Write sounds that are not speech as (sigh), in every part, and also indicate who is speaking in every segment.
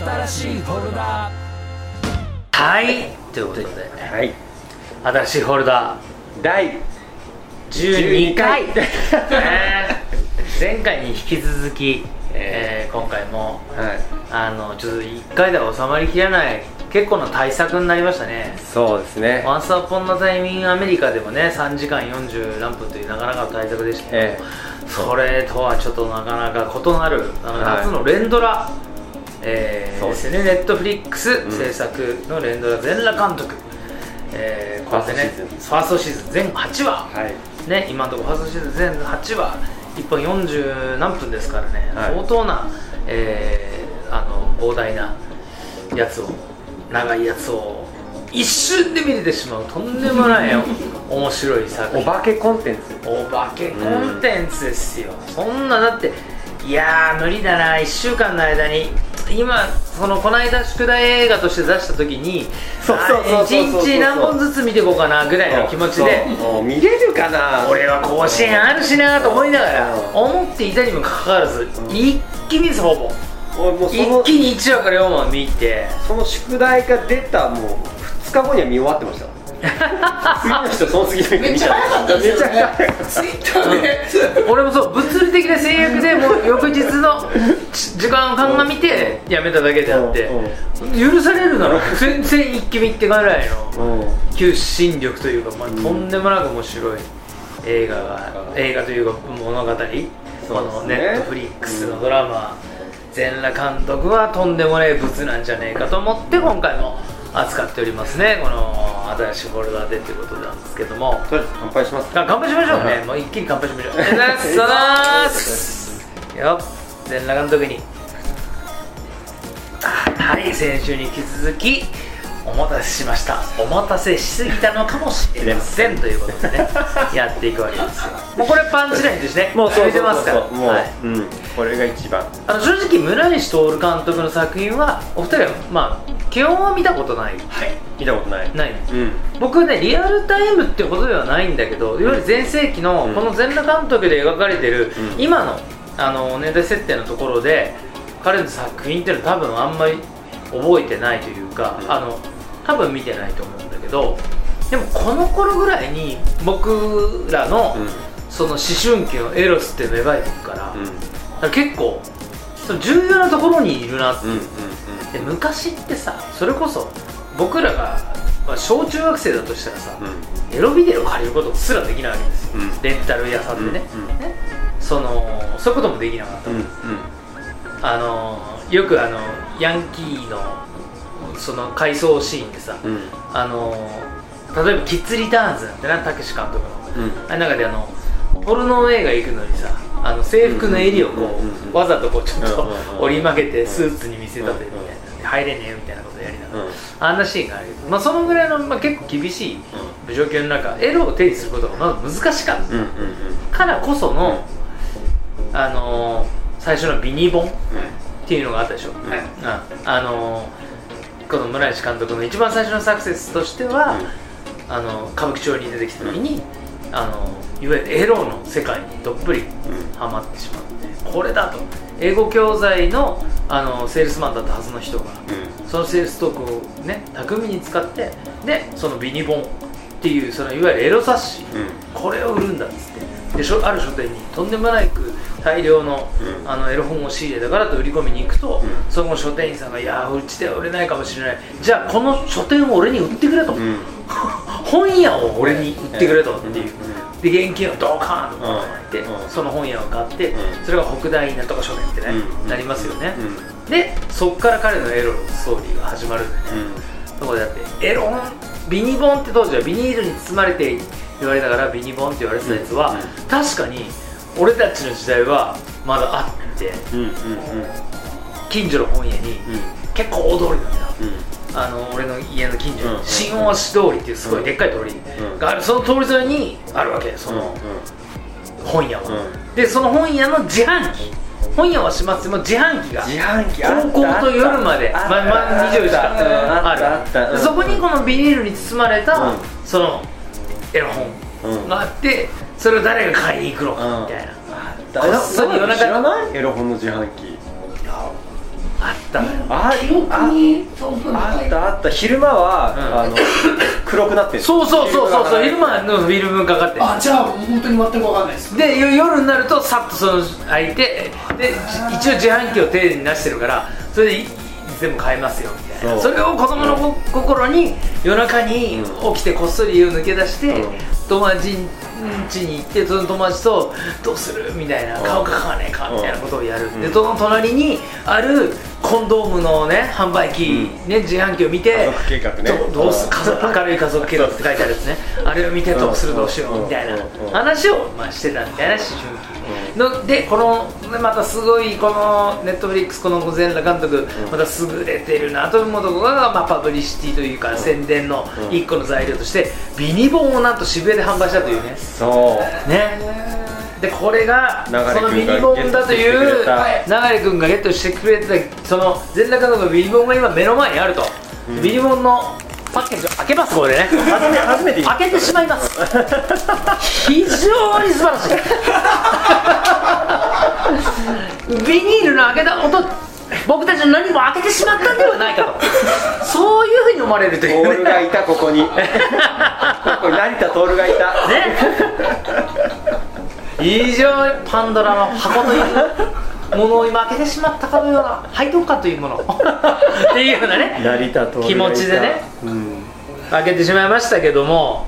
Speaker 1: 新しいフォルダ
Speaker 2: はい。ということで
Speaker 3: はい。
Speaker 2: 新しいフォルダ
Speaker 3: 第
Speaker 2: 12回。
Speaker 3: 12回。
Speaker 2: ね。前回に引き続き、えー今回も
Speaker 3: はい。
Speaker 2: あのちょっと1回では収まりきらない結構な対策になりましたね。
Speaker 3: そうですね。
Speaker 2: ワンスアポンのタイミングアメリカでもね3時間40何分というなかなかの対策でしたけど、
Speaker 3: え
Speaker 2: それとはちょっとなかなか異なるあの
Speaker 3: はい。
Speaker 2: 夏の連ドラ、えー
Speaker 3: そう
Speaker 2: ですね。ネットフリックス
Speaker 3: ん
Speaker 2: 制作の連ドラ全裸監督、えーこうやってね
Speaker 3: ファーストシーズン。
Speaker 2: 全8話、
Speaker 3: はい。
Speaker 2: ね、今のところファーストシーズン全8話。1本40何分ですからね、
Speaker 3: はい。
Speaker 2: 相当な、えーあの膨大なやつを長いやつを一瞬で見れてしまう。とんでもない (laughs) 面白い作品。
Speaker 3: お化けコンテンツ。
Speaker 2: お化けコンテンツですよ、そんなだっていやー無理だな。1週間の間に今そのこの間宿題映画として出した時に
Speaker 3: そうそうそうそうそう
Speaker 2: 1日何本ずつ見ていこうかなぐらいの気持ちで
Speaker 3: 見れるかな？
Speaker 2: 俺は甲子園あるしなと思いながら
Speaker 3: うん。
Speaker 2: 思っていたにもかかわらず一気にですほぼ一気に1話から4話見て。
Speaker 3: その宿題が出たもう2日後には見終わってました次の人その次の人見ちゃっためっちゃ早かった
Speaker 1: ツイッターで
Speaker 2: 俺もそう物理的な制約でもう翌日のち時間を鑑みてやめただけであって許されるなら全然一気見ってぐらいの。
Speaker 3: うん。
Speaker 2: 求心力というか、まあ、とんでもなく面白い映画が映画というか物語、このネットフリックスのドラマ。全裸監督はとんでもない物なんじゃねえかと思って今回も扱っておりますね。この新しいフォルダでということなんですけども。
Speaker 3: とりあえず乾杯します。
Speaker 2: あ乾杯しましょうね、
Speaker 3: はい。
Speaker 2: もう一気に乾杯しましょう。(laughs) ありがとうございます。よっ。全裸監督に。あはい先週に引き続きお待たせしました。お待たせしすぎたのかもしれません。(laughs) ということでねやっていくわけですよ。(laughs) もうこれパンチラインとしてね。
Speaker 3: もうそう
Speaker 2: てますから。
Speaker 3: もう、
Speaker 2: はい。
Speaker 3: うん。これが一番。
Speaker 2: あの正直村西徹監督の作品はお二人はまあ基本は見たことない。
Speaker 3: はい。見たことない。
Speaker 2: ない
Speaker 3: うん。
Speaker 2: 僕はねリアルタイムってことではないんだけどいわゆる全盛期の
Speaker 3: うん。
Speaker 2: この全裸監督で描かれてる
Speaker 3: うん。
Speaker 2: 今のあの年代設定のところで彼の作品っていうのは多分あんまり覚えてないというか、
Speaker 3: うん。
Speaker 2: あの多分見てないと思うんだけどでもこの頃ぐらいに僕らの
Speaker 3: うん。
Speaker 2: その思春期のエロスって芽生えていくから,、
Speaker 3: うん。
Speaker 2: 結構その重要なところにいるなって。で昔ってさそれこそ僕らが、まあ、小中学生だとしたらさ、
Speaker 3: うん。
Speaker 2: エロビデオ借りることすらできないわけですよ、
Speaker 3: うん。
Speaker 2: レンタル屋さんでね,、
Speaker 3: うんうん。
Speaker 2: ね。そのそういうこともできなかった、
Speaker 3: うんうん。
Speaker 2: あのよくあのヤンキーのその回想シーンでさ、
Speaker 3: うん。
Speaker 2: あの例えば「キッズ・リターンズ」なんてなたけし監督の、
Speaker 3: うん。
Speaker 2: あれの中であのポルノ映画行くのにさあの制服の襟をこ
Speaker 3: う
Speaker 2: わざとこうちょっと折り曲げてスーツに見せたてみたいな。入れねえよみたいなことやりながら、
Speaker 3: うん
Speaker 2: あんなシーンがあるけど、まあ、そのぐらいの、まあ、結構厳しい状況の中エロを手にすることがまず難しかった。
Speaker 3: うんうん
Speaker 2: からこその、あのー最初のビニボンっていうのがあったでしょ、うん。あのーこの村西監督の一番最初のサクセスとしては、あの歌舞伎町に出てきた時に、あのいわゆるエロの世界にどっぷりハマってしまってこれだと。英語教材のあのセールスマンだったはずの人がそのセールストークをね巧みに使ってでそのビニボンっていうそのいわゆるエロ冊子、
Speaker 3: うん。
Speaker 2: これを売るんだっつって。でしょある書店にとんでもないく大量の,、
Speaker 3: うん。
Speaker 2: あのエロ本を仕入れたからと売り込みに行くと、
Speaker 3: うん。
Speaker 2: その書店員さんが「いやーうちでは売れないかもしれない。じゃあこの書店を俺に売ってくれ」と、
Speaker 3: うん。(laughs)
Speaker 2: 本屋を俺に売ってくれとっていう、
Speaker 3: うん。
Speaker 2: で現金をドカーンと持って、
Speaker 3: うん。
Speaker 2: その本屋を買って、
Speaker 3: うん。
Speaker 2: それが北大なんとか書店ってね、
Speaker 3: うん。
Speaker 2: なりますよね、
Speaker 3: うん。
Speaker 2: でそっから彼のエロのストーリーが始まるんでね、そこでだってエロ本ビニボンって当時はビニールに包まれて言われながらビニボンって言われてたやつは、
Speaker 3: うん。
Speaker 2: 確かに俺たちの時代はまだあって
Speaker 3: うんうんうん
Speaker 2: 近所の本屋に、結構大通りなんだよ。
Speaker 3: うん
Speaker 2: あの俺の家の近所
Speaker 3: うん。
Speaker 2: に新大橋通りっていうすごいでっかい通り
Speaker 3: うん。
Speaker 2: がある。その通り沿いにあるわけその本屋は、
Speaker 3: う
Speaker 2: でその本屋の自販機本屋は閉まっても自販機が
Speaker 3: 自販機
Speaker 2: 高校と夜まで
Speaker 3: あった。
Speaker 2: まあまあ24時間
Speaker 3: あ
Speaker 2: るそこにこのビニールに包まれた、
Speaker 3: うん。
Speaker 2: そのエロ
Speaker 3: うん
Speaker 2: 本があってそれを誰が買いに行くのかみたいな、
Speaker 3: だ
Speaker 2: こっそり夜中
Speaker 3: 知らない？エロ本の自販機。
Speaker 2: あったのよ。
Speaker 3: ああったあった。昼間は、
Speaker 2: うん。
Speaker 3: あの (coughs) 黒くなってる。
Speaker 2: そうそうそうそうそう昼
Speaker 3: 間
Speaker 2: 間のフィルムかかってる。
Speaker 1: あじゃあ本当に全く分かんないです。
Speaker 2: でよ夜になるとさっとその開いてでじ一応自販機を丁寧に出してるからそれでいいつでも買えますよ。みたいな
Speaker 3: そ
Speaker 2: れを子供のこ心に夜中に起きてこっそり家を抜け出して、
Speaker 3: うん。
Speaker 2: 友達ん家に行ってその友達とどうする？みたいな
Speaker 3: うん。
Speaker 2: 買おうか買わねえかみたいなことをやる、
Speaker 3: うん。
Speaker 2: でその隣にあるコンドームのね販売機、ね自販機を見て
Speaker 3: 家族計画ね。
Speaker 2: どどうす
Speaker 3: うん。
Speaker 2: 家族明るい家族計画って書いてあるやつね。あれを見てどうするどうしようみたいな話をまあしてたみたいな思春期の。でこのまたすごいこのネットフリックスこの全裸監督また優れてるなと思うところが、まあ、パブリシティというか宣伝の一個の材料としてビニボンをなんと渋谷で販売したというね。
Speaker 3: そう。
Speaker 2: ね。でこれがそのビニボンだという流君がゲットしてくれてたその全裸監督のビニボンが今目の前にあると、ビニボンのパッケージを開けますこれでね。
Speaker 3: 初め初めて
Speaker 2: 開けてしまいます。非常に素晴らしい。ビニールの開けた音僕たちの何も開けてしまったんではないかと。そういうふうに思われるという。
Speaker 3: 徹がいたここに。ここに成田徹がいた。
Speaker 2: ね。非常にパンドラの箱というものを今開けてしまったかのような背徳感というもの。っていうようなね気持ちでね
Speaker 3: うん。
Speaker 2: 開けてしまいましたけども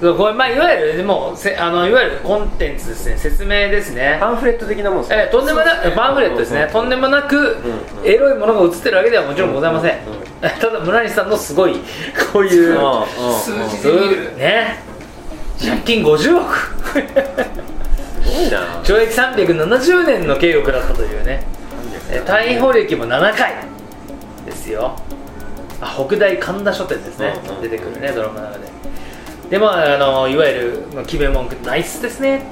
Speaker 2: これまあいわゆるもうせあのいわゆるコンテンツですね説明ですね。
Speaker 3: パンフレット的なもんです
Speaker 2: えーとんでもなくパンフレットですね。とんでもなくエロいものが映ってるわけではもちろんございません。(laughs) ただ村西さんのすごいこういう
Speaker 1: 数字で見る。
Speaker 2: ね。借金50億。
Speaker 3: すごいな。
Speaker 2: 懲役370年の刑を食らったというね。えー逮捕歴も7回。ですよ。あ北大神田書店ですね、
Speaker 3: うんうん。
Speaker 2: 出てくるねドラマの中ででまああのいわゆるまあ決め文句ナイスですね。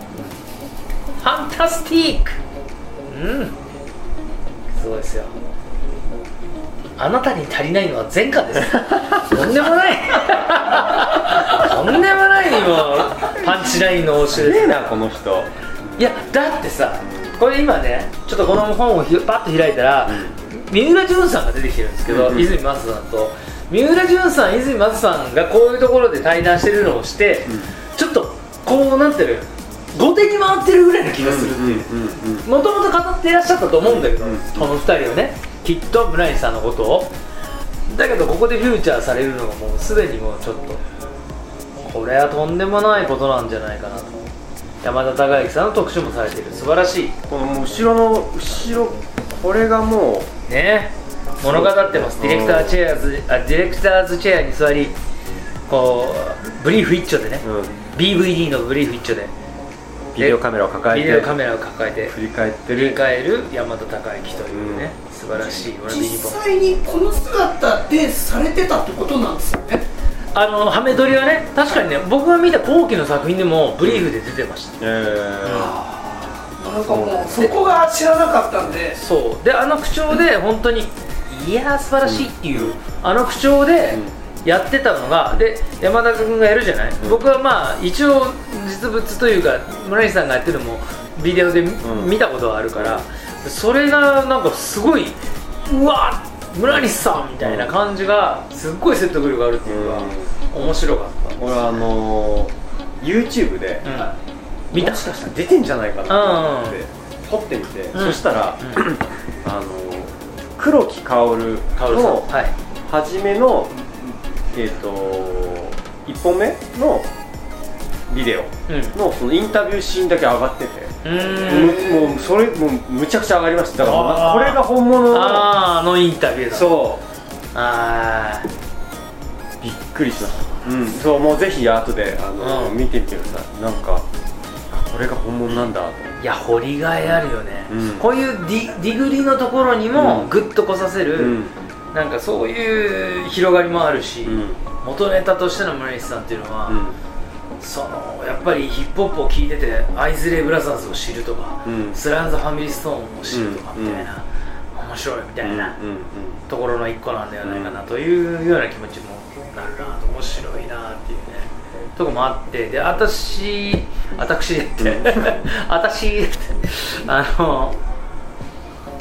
Speaker 2: ファンタスティック。うん。すごいですよ。あなたに足りないのは前科です。とんでもない。とんでもないもうパンチラインの応酬です。
Speaker 3: ねえなこの人。
Speaker 2: いやだってさこれ今ねちょっとこの本をひパッと開いたら、三浦淳さんが出てきてるんですけど、
Speaker 3: うんうん。
Speaker 2: 泉松さんと三浦淳さん泉松さんがこういうところで対談してるのをして、ちょっとこうなんていうの後手に回ってるぐらいの気がするっていう。
Speaker 3: うんうん
Speaker 2: もともと語っていらっしゃったと思うんだけど、
Speaker 3: うん
Speaker 2: この2人をねきっと村西さんのことを。だけどここでフューチャーされるのがもうすでにもうちょっとこれはとんでもないことなんじゃないかなと。山田孝之さんの特集もされている。素晴らしい。
Speaker 3: この後ろの後ろこれがも
Speaker 2: ね物語ってます。ディレクターチェアーズあディレクターズチェアに座りこうブリーフ一丁でね、
Speaker 3: う、うん、
Speaker 2: BVD のブリーフ一丁で。
Speaker 3: ビデオカメラを抱えて。
Speaker 2: ビデオカメラを抱えて。
Speaker 3: 振り返って
Speaker 2: 振り
Speaker 3: る
Speaker 2: 返る山田孝之というね、素晴らしい
Speaker 1: 実際にこの姿でされてたってことなんですよね。
Speaker 2: あのハメ撮りはね確かにね僕が見た後期の作品でもブリーフで出てました、
Speaker 3: え
Speaker 1: なんかもうそこが知らなかったんで。
Speaker 2: そう。であの口調で本当にいやー素晴らしいっていう、あの口調でやってたのがで山田君がやるじゃない、僕はまあ一応実物というか村西さんがやってるのもビデオで見,、たことはあるからそれがなんかすごいうわ村西さんみたいな感じがすっごい説得力があるっていうか、面白かった。
Speaker 3: 俺あのー、YouTube で、
Speaker 2: うん。見た。
Speaker 3: もしかしたら。出てんじゃないかなと思って撮ってみて、
Speaker 2: うん。
Speaker 3: そしたら、
Speaker 2: うん。(clears throat)
Speaker 3: あのー、黒木薫
Speaker 2: カオルさん。
Speaker 3: の
Speaker 2: はい。
Speaker 3: 初めのえっ、と1本目のビデオ
Speaker 2: うん。
Speaker 3: のそのインタビューシーンだけ上がってて、
Speaker 2: う
Speaker 3: もうそれもうむちゃくちゃ上がりました。だから
Speaker 2: あー。
Speaker 3: これが本物の
Speaker 2: あーあのインタビューだ。
Speaker 3: そ
Speaker 2: あ
Speaker 3: うびっくりしました。うん。そうもうぜひ後であの、
Speaker 2: うん。
Speaker 3: 見てみてください。なんかあこれが本物なんだ
Speaker 2: いや掘りがいあるよね、
Speaker 3: うん。
Speaker 2: こういうディディグリのところにも
Speaker 3: うん。
Speaker 2: グッと来させる、
Speaker 3: うん。
Speaker 2: なんかそういう広がりもあるし、
Speaker 3: うん。
Speaker 2: 元ネタとしての村西さんっていうのは、
Speaker 3: うん。
Speaker 2: そのやっぱりヒップホップを聴いててアイズレイブラザーズを知るとか、
Speaker 3: うん。
Speaker 2: スランズ・ファミリーストーンを知るとか
Speaker 3: うん。
Speaker 2: みたいな、面白いみたいな、ところの一個なんではないかなというような気持ちもなるなと面白いなっていう。ねとこもあってで私私って私ってあの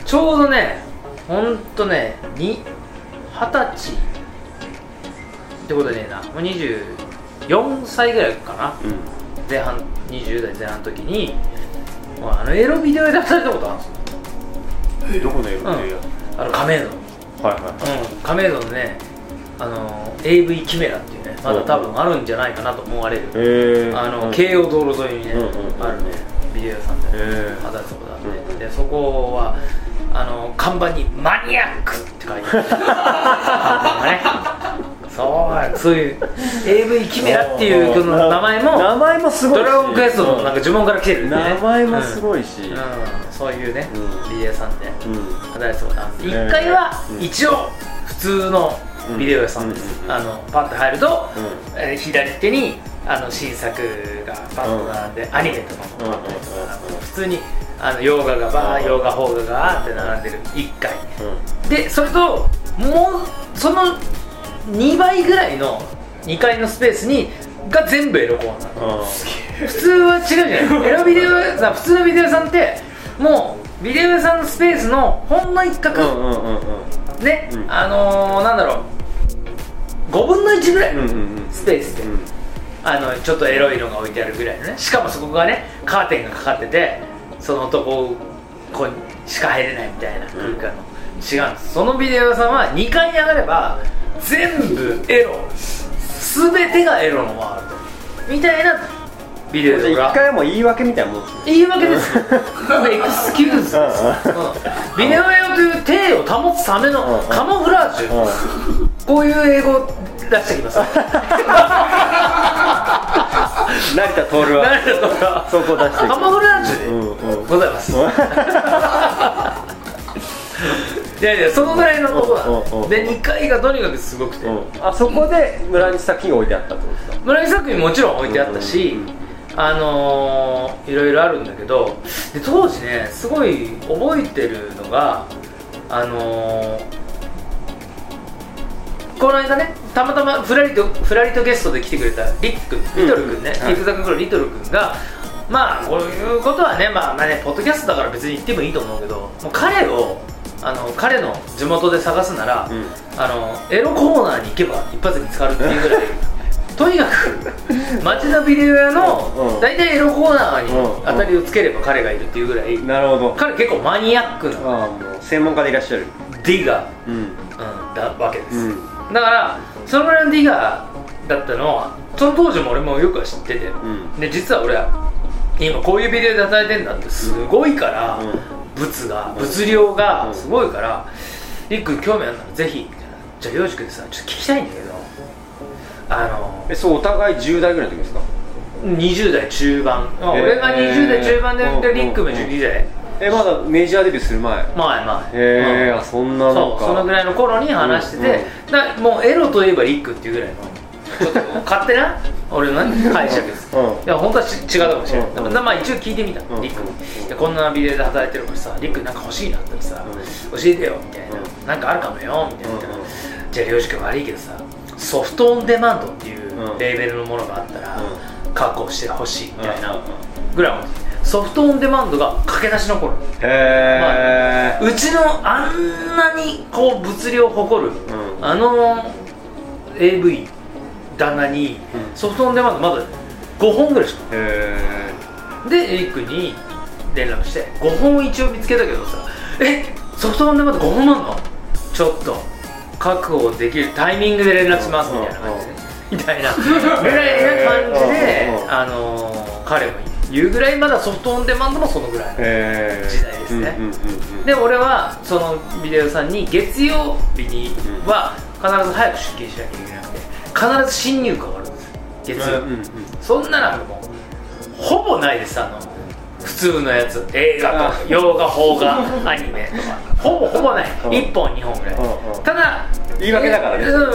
Speaker 2: ちょうどねほんとねに二十歳ってことねえなもう24歳ぐらいかな。
Speaker 3: うん。
Speaker 2: 前半20代前半の時にあのエロビデオで出されたことあるんですよ。
Speaker 3: どこの映画で
Speaker 2: あの亀戸
Speaker 3: はいは
Speaker 2: うん。亀戸のねあの AV キメラっていうねまだ多分あるんじゃないかなと思われる、
Speaker 3: いへえ
Speaker 2: あの京葉道路沿いにね、
Speaker 3: うんうん
Speaker 2: あるねビデオ屋さんで
Speaker 3: へえ
Speaker 2: 働くとこがあって、
Speaker 3: うんうん
Speaker 2: でそこはあの看板に「マニアック」って書いてあ (laughs) そうそういう AV キメラっていうこの名前も
Speaker 3: 名前もすごいし。
Speaker 2: ドラゴンクエストのなんか呪文から来てるんで、ね、
Speaker 3: 名前もす
Speaker 2: い、
Speaker 3: ごいし。
Speaker 2: うん。うん。そういうね、
Speaker 3: うん。
Speaker 2: ビデオ屋さんで
Speaker 3: うん。
Speaker 2: 働いてたことあるんです。
Speaker 3: へえ
Speaker 2: 1階は
Speaker 3: うん
Speaker 2: 一応普通のビデオ屋さんです、
Speaker 3: うん。
Speaker 2: あのパッと入ると、
Speaker 3: うん。
Speaker 2: えー左手にあの新作がバッと並んで、アニメとかも。あったりとか、普通にあの洋画がバー、
Speaker 3: うん。
Speaker 2: 洋画邦画がーって並んでる。1階
Speaker 3: うん。
Speaker 2: でそれともうその2倍ぐらいの2階のスペースにが全部エロコーナー普通は違うじゃない。(laughs) エロビデオ屋さん普通のビデオ屋さんってもうビデオ屋さんのスペースのほんの一角、ね、
Speaker 3: うん。
Speaker 2: あのー、なんだろう。5分の1ぐらい。の
Speaker 3: うんうんうん。
Speaker 2: スペースで、
Speaker 3: うん。
Speaker 2: あのちょっとエロいのが置いてあるぐらいのね。しかもそこがねカーテンがかかっててその男こにしか入れないみたいな空間の、違うんです。そのビデオ屋さんは2階に上がれば全部エロ。全てがエロのワールド。みたいなビデオが。
Speaker 3: 一回はもう言い訳みたいなもんですね。
Speaker 2: 言い訳です (laughs) エクスキューズです、
Speaker 3: うん。
Speaker 2: うん。ビデオ屋という体を保つためのカモフラージュ、こういう英語出してきます
Speaker 3: 成田徹はそこ出して
Speaker 2: カモフラージュでございます、いやいやそのぐらいのこ
Speaker 3: うんうんうん
Speaker 2: なんで2階がとにかくすごくて、
Speaker 3: あそこで村西作品置いてあったってことですか
Speaker 2: 村井作品もちろん置いてあったし、
Speaker 3: うんうん
Speaker 2: あのー、いろいろあるんだけどで当時ねすごい覚えてるのがあのーこの間ねたまたまフラリとフラリとゲストで来てくれたリックリトル君ね、
Speaker 3: うんはい。
Speaker 2: リックザクのリトル君がまあこういうことはねまあまあねポッドキャストだから別に言ってもいいと思うけどもう彼をあの彼の地元で探すなら、
Speaker 3: うん。
Speaker 2: あのエロコーナーに行けば一発で見つかるっていうぐらいとにかく (laughs) 街のビデオ屋
Speaker 3: うん。
Speaker 2: の大体エロコーナーに
Speaker 3: うん。
Speaker 2: 当たりをつければ彼がいるっていうぐらい
Speaker 3: なるほど。
Speaker 2: 彼結構マニアックな
Speaker 3: 専門家でいらっしゃる。
Speaker 2: ディガー、
Speaker 3: うん。
Speaker 2: うん、だわけです、
Speaker 3: うん。
Speaker 2: だからそのぐらいのディガーだったのはその当時も俺もよくは知ってて、
Speaker 3: ん。
Speaker 2: で実は俺は今こういうビデオで働いてんだってすごいから、
Speaker 3: うん。
Speaker 2: 物が
Speaker 3: うん
Speaker 2: 物量が
Speaker 3: うん。
Speaker 2: すごいから「りっくん興味あるならぜひ」みたいな。じゃあ洋くでさちょっと聞きたいんだけどあの
Speaker 3: えそうお互い10代ぐらいの時ですか
Speaker 2: ？20代中盤、まあ
Speaker 3: へー。
Speaker 2: 俺が20代中盤で
Speaker 3: うん
Speaker 2: でリックも12代。
Speaker 3: えまだメジャーデビューする前？へ
Speaker 2: 前。前
Speaker 3: え
Speaker 2: うん。
Speaker 3: あそんな
Speaker 2: そう
Speaker 3: か。
Speaker 2: そのぐらいの頃に話してて、
Speaker 3: うん
Speaker 2: だもうエロといえばリックっていうぐらいの。ちょっと勝手な？(laughs) 俺のね解釈です、
Speaker 3: うん。
Speaker 2: いや本当はち違うかもし。れない、
Speaker 3: うん。
Speaker 2: まあ一応聞いてみた、
Speaker 3: うん。
Speaker 2: リックに、こんなビデオで働いてるからさリックなんか欲しいなってさ、教えてよみたいな、なんかあるかもよみたいな、
Speaker 3: うんうん。
Speaker 2: じゃあ領事君悪いけどさソフトオンデマンドっていう
Speaker 3: うん。
Speaker 2: レーベルのものがあったら、
Speaker 3: う
Speaker 2: 確保してほしいみたいな
Speaker 3: うん。
Speaker 2: ぐらい思ってソフトオンデマンドが駆け出しの頃。
Speaker 3: へえ
Speaker 2: うちのあんなにこう物量を誇る、
Speaker 3: ん。
Speaker 2: あの AV 旦那に
Speaker 3: うん。
Speaker 2: ソフトオンデマンドまだ5本ぐらいしか
Speaker 3: へ
Speaker 2: でエリックに連絡して5本一応見つけたけどさえソフトオンデマンド5本あんのちょっと確保できるタイミングで連絡しますみたいな感じでみたいなぐらいな感じであのー彼も言うぐらいまだソフトオンデマンドもそのぐらい
Speaker 3: え
Speaker 2: 時代ですね。で俺はそのビデオ屋さんに月曜日には必ず早く出勤しなきゃいけなくて必ず新入荷があるんですよ。月曜日、
Speaker 3: うんうん
Speaker 2: そんなのもうほぼないですあの普通のやつ。映画とか。
Speaker 3: あ。
Speaker 2: 洋画邦画アニメとか。(laughs) ほぼほぼない。
Speaker 3: うん。
Speaker 2: 1本2本ぐらい。ただ
Speaker 3: 言い訳だからね。
Speaker 2: うんうん。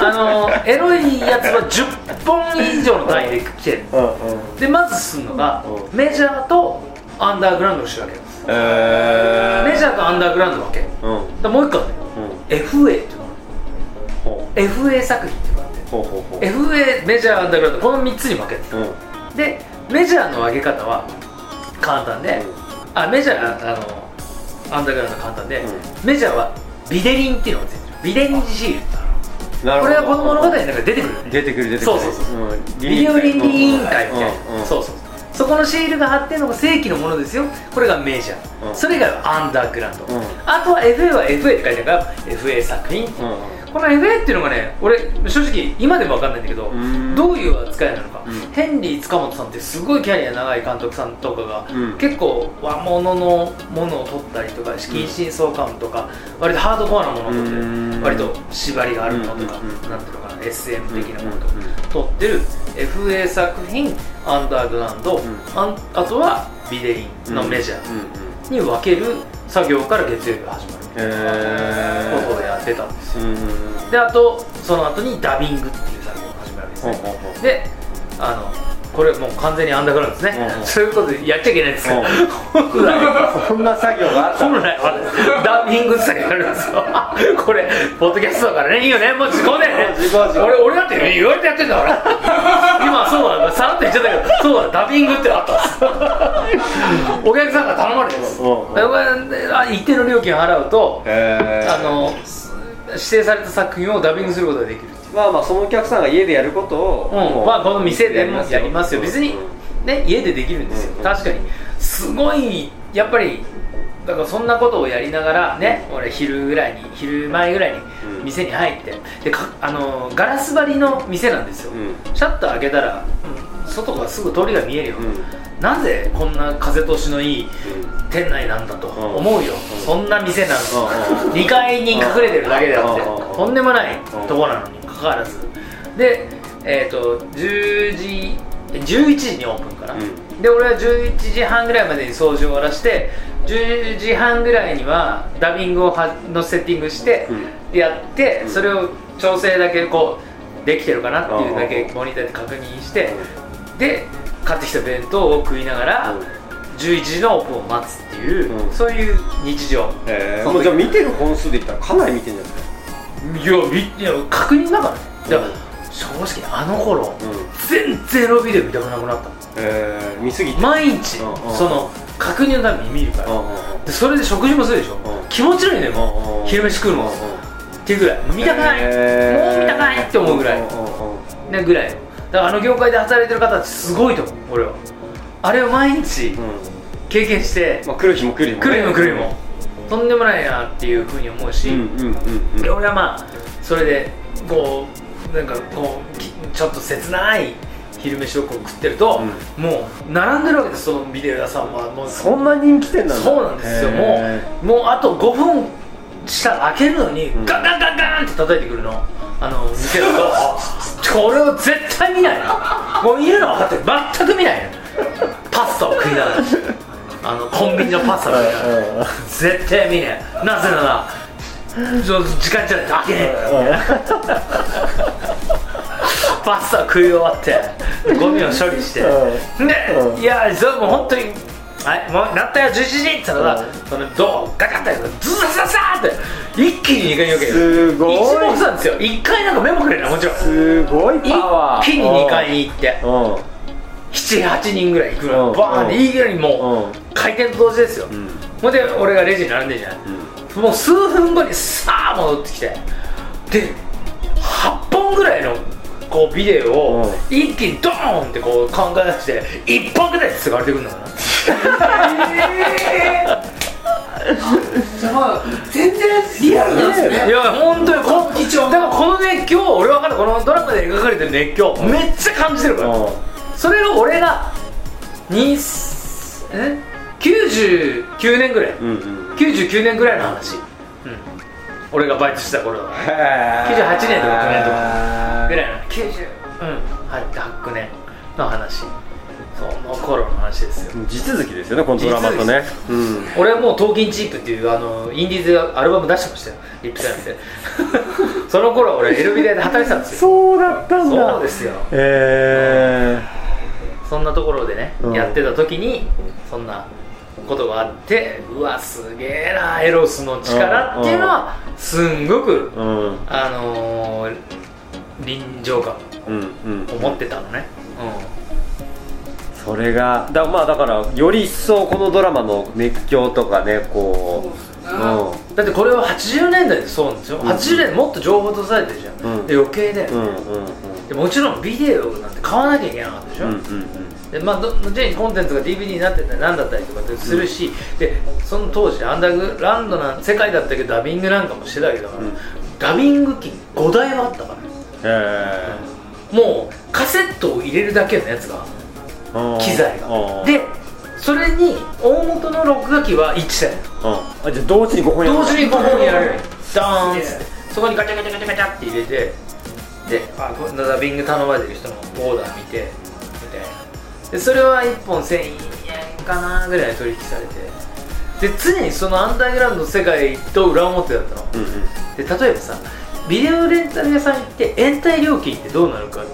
Speaker 2: あの (laughs) エロいやつは10本以上の単位で来てる。でまずするのが
Speaker 3: う
Speaker 2: メジャーとアンダーグラウンドの仕分け。です
Speaker 3: え
Speaker 2: メジャーとアンダーグラウンドのわけ。もう一個はね
Speaker 3: うん。
Speaker 2: FA っていうのが FA 作品っていうのがあって。FA メジャーアンダーグラウンドこの3つに分ける
Speaker 3: うん。
Speaker 2: でメジャーの上げ方は簡単で、あメジャーあのアンダーグラウンド簡単で、メジャーはビデリンっていうのがついてる。ビデリンジシール
Speaker 3: なるほど。
Speaker 2: これはこの物語の中で出てくるよね。
Speaker 3: 出てくる出てくる。
Speaker 2: そうそうそう
Speaker 3: う。ん。
Speaker 2: ビデオ倫理委員会みたいな、
Speaker 3: うんうん。
Speaker 2: そうそうそこのシールが貼ってるのが正規のものですよ。これがメジャー、
Speaker 3: うん。
Speaker 2: それ以外はアンダーグラウンド、
Speaker 3: うん。
Speaker 2: あとは FA は FA って書いてあるから FA 作品、
Speaker 3: うん
Speaker 2: この FA っていうのがね俺正直今でも分かんないんだけど
Speaker 3: ん。
Speaker 2: どういう扱いなのか、
Speaker 3: うん。
Speaker 2: ヘンリー塚本さんってすごいキャリア長い監督さんとかが、
Speaker 3: うん。
Speaker 2: 結構和物のものを取ったりとか近親相関とか割とハードコアなものを取って
Speaker 3: うん。
Speaker 2: 割と縛りがあるものとか、
Speaker 3: うん
Speaker 2: なんていうのかな SM 的なものとか、
Speaker 3: うんうん
Speaker 2: 撮ってる FA 作品アンダーグラウンド、
Speaker 3: ん。
Speaker 2: あんあとはビデリンのメジャーに分ける作業から月曜日が始まることをやってたんですよ。であとその後にダビングっていう作業が始まるんですね、であのこれもう完全にアンダーグラウンドですね、
Speaker 3: うんうん。
Speaker 2: そういうことでやっちゃいけないんです。よ、
Speaker 3: うん。
Speaker 2: 本来
Speaker 3: そんな作業があった。
Speaker 2: 本来はダビング作業があるんです。よこれポッドキャストだからね。いいよね。もう時効だよね俺俺だって言われてやってんだから。今そうださらっと言っちゃったけどそうだ。ダビングってあった。んですお客さんが頼まれてます。
Speaker 3: うん。
Speaker 2: 一定の料金を払うとあの指定された作品をダビングすることができる
Speaker 3: まあまあそのお客さんが家でやることをも
Speaker 2: うん、
Speaker 3: う
Speaker 2: まあこの店でもやりますよ。別に
Speaker 3: うん
Speaker 2: ね家でできるんですよ、
Speaker 3: うん。
Speaker 2: 確かに。すごいやっぱりだからそんなことをやりながらね俺昼ぐらいに昼前ぐらいに
Speaker 3: うん。
Speaker 2: 店に入ってでかあのガラス張りの店なんですよ、
Speaker 3: うん。
Speaker 2: シャッター開けたら、うん外がすぐ通りが見えるよ、
Speaker 3: うん。
Speaker 2: なぜこんな風通しのいい店内なんだと
Speaker 3: うん。
Speaker 2: 思うよ、
Speaker 3: うん。
Speaker 2: そんな店なんです。
Speaker 3: うん。
Speaker 2: 2階に隠れてるだけであって
Speaker 3: うん。
Speaker 2: とんでもないとこなのにかかわらず。でえっ、と10時11時にオープンかな、
Speaker 3: う
Speaker 2: で俺は11時半ぐらいまでに掃除を終わらして10時半ぐらいにはダビングをはのセッティングして、やって
Speaker 3: うん。
Speaker 2: それを調整だけこうできてるかなっていうだけモニターで確認してで買ってきた弁当を食いながら、11時のオープンを待つっていう、
Speaker 3: うん。
Speaker 2: そういう日常。
Speaker 3: へー。もうじゃあ見てる本数で言ったらかなり見てるんじゃないですか
Speaker 2: いやみいや確認だからね。だから
Speaker 3: うん
Speaker 2: 正直あの頃、
Speaker 3: うん
Speaker 2: 全然エロビデオ見たくなくなったの。
Speaker 3: えー見すぎて。
Speaker 2: 毎日、その確認のために見るから、でそれで食事もするでしょ、
Speaker 3: うん
Speaker 2: 気持ち悪いねもう、昼飯食うの。っていうぐらい。見たくない、もう見たくないって思うぐらい、ねぐらい。だからあの業界で働いてる方すごいと思う俺は。あれを毎日
Speaker 3: うん。
Speaker 2: 経験して、
Speaker 3: まあ来る日も来る日もね。
Speaker 2: 来る日も来る日もとんでもないなっていうふうに思うし、俺はまあそれでこうなんかこうきちょっと切ない昼飯をこう食ってると、もう並んでるわけですそのビデオ屋さんはもう。
Speaker 3: そんな人気店なんだ。
Speaker 2: そうなんですよ。も
Speaker 3: へ
Speaker 2: うもうあと5分したら開けるのに、
Speaker 3: ん。
Speaker 2: ガンガンガンガンって叩いてくるの。あの店だと (laughs) これを絶対見ないの。もう見るの分かってる。全く見ないの。パスタを食いながらあのコンビニのパスタを食いな絶対見ないなぜなら時間じゃないと開けねえ。パスタ食い終わってゴミを処理して、
Speaker 3: う
Speaker 2: で、
Speaker 3: うん。
Speaker 2: いやそれもう本当にはいもうなったよ11時って言ったら、
Speaker 3: うん。
Speaker 2: そのドアガチャってズザザザーって一気に2階に置ける。
Speaker 3: すごい。
Speaker 2: 一目散ですよ。1階なんかメモくれないもちろん。
Speaker 3: すごいパワー。
Speaker 2: 一気に2階に行って。
Speaker 3: うん
Speaker 2: 78人ぐらい行くの。
Speaker 3: うん。
Speaker 2: バーンって
Speaker 3: うん。
Speaker 2: いいぐらいにもう開店と同時ですよ、
Speaker 3: うん。
Speaker 2: ほんで俺がレジに並んでるじゃない、もう数分後にさあ戻ってきて。で8本ぐらいのこうビデオを
Speaker 3: うん。
Speaker 2: 一気にドーンってこう考え出して1本ぐらいで使われてくるのかな。
Speaker 1: じゃあまあ全然リアルなんですね
Speaker 2: い。や本当にこ
Speaker 1: 貴重
Speaker 2: だからこの熱狂俺分かる。このドラマで描かれてる熱狂めっちゃ感じてるからそれが俺がにえ？99年ぐらい。
Speaker 3: うんうん
Speaker 2: 99年ぐらいの話、うん、俺がバイトしてた頃。だ98年とか9年とかぐらいの90うん。8年の話。その頃の話ですよ。
Speaker 3: 地続きですよねこのドラマとね。うん
Speaker 2: 俺はもう「トーキンチープ」っていうあのインディーズでアルバム出してましたよ。リップサインで。(laughs) その頃俺エルビレで働いてたんですよ。
Speaker 3: そうだったんだ。
Speaker 2: そうですよ。
Speaker 3: え
Speaker 2: そんなところでね、
Speaker 3: うん。
Speaker 2: やってた時にそんなことがあってうわすげえなエロスの力っていうのはすんごく
Speaker 3: ーうん。
Speaker 2: あのー、臨場感
Speaker 3: うんうん。
Speaker 2: を持ってたのね、
Speaker 3: そそれがだまあだからより一層このドラマの熱狂とかねこう
Speaker 1: う
Speaker 2: だってこれは80年代でそうなんですよ、
Speaker 3: うん。
Speaker 2: 80年代もっと情報とされてるじゃん、
Speaker 3: うん。
Speaker 2: で余計で,、
Speaker 3: うんうんうん。
Speaker 2: でもちろんビデオなんて買わなきゃいけなかったでしょ、
Speaker 3: うんうん
Speaker 2: でまあ、ど後にコンテンツが DVD になってたりなんだったりとかってするし、でその当時アンダーグラウンドな世界だったけどダビングなんかもしてたけど、
Speaker 3: うん。
Speaker 2: ダビング機5台はあったから。ね
Speaker 3: へ
Speaker 2: もうカセットを入れるだけのやつが
Speaker 3: え
Speaker 2: 機材が。
Speaker 3: うん。
Speaker 2: でそれに大元の録画機は1台
Speaker 3: うん。あじゃあ同時に5本やる
Speaker 2: 同時に5本やる。ダーンっつって。そこにガチャガチャガチャガチャって入れてであこのダビング頼まれてる人のオーダー見てみたいな。でそれは1本1000円かなぐらいで取引されて。で常にそのアンダーグラウンドの世界と裏表だったの。
Speaker 3: うんうん。
Speaker 2: で例えばさビデオレンタル屋さん行って延滞料金ってどうなるか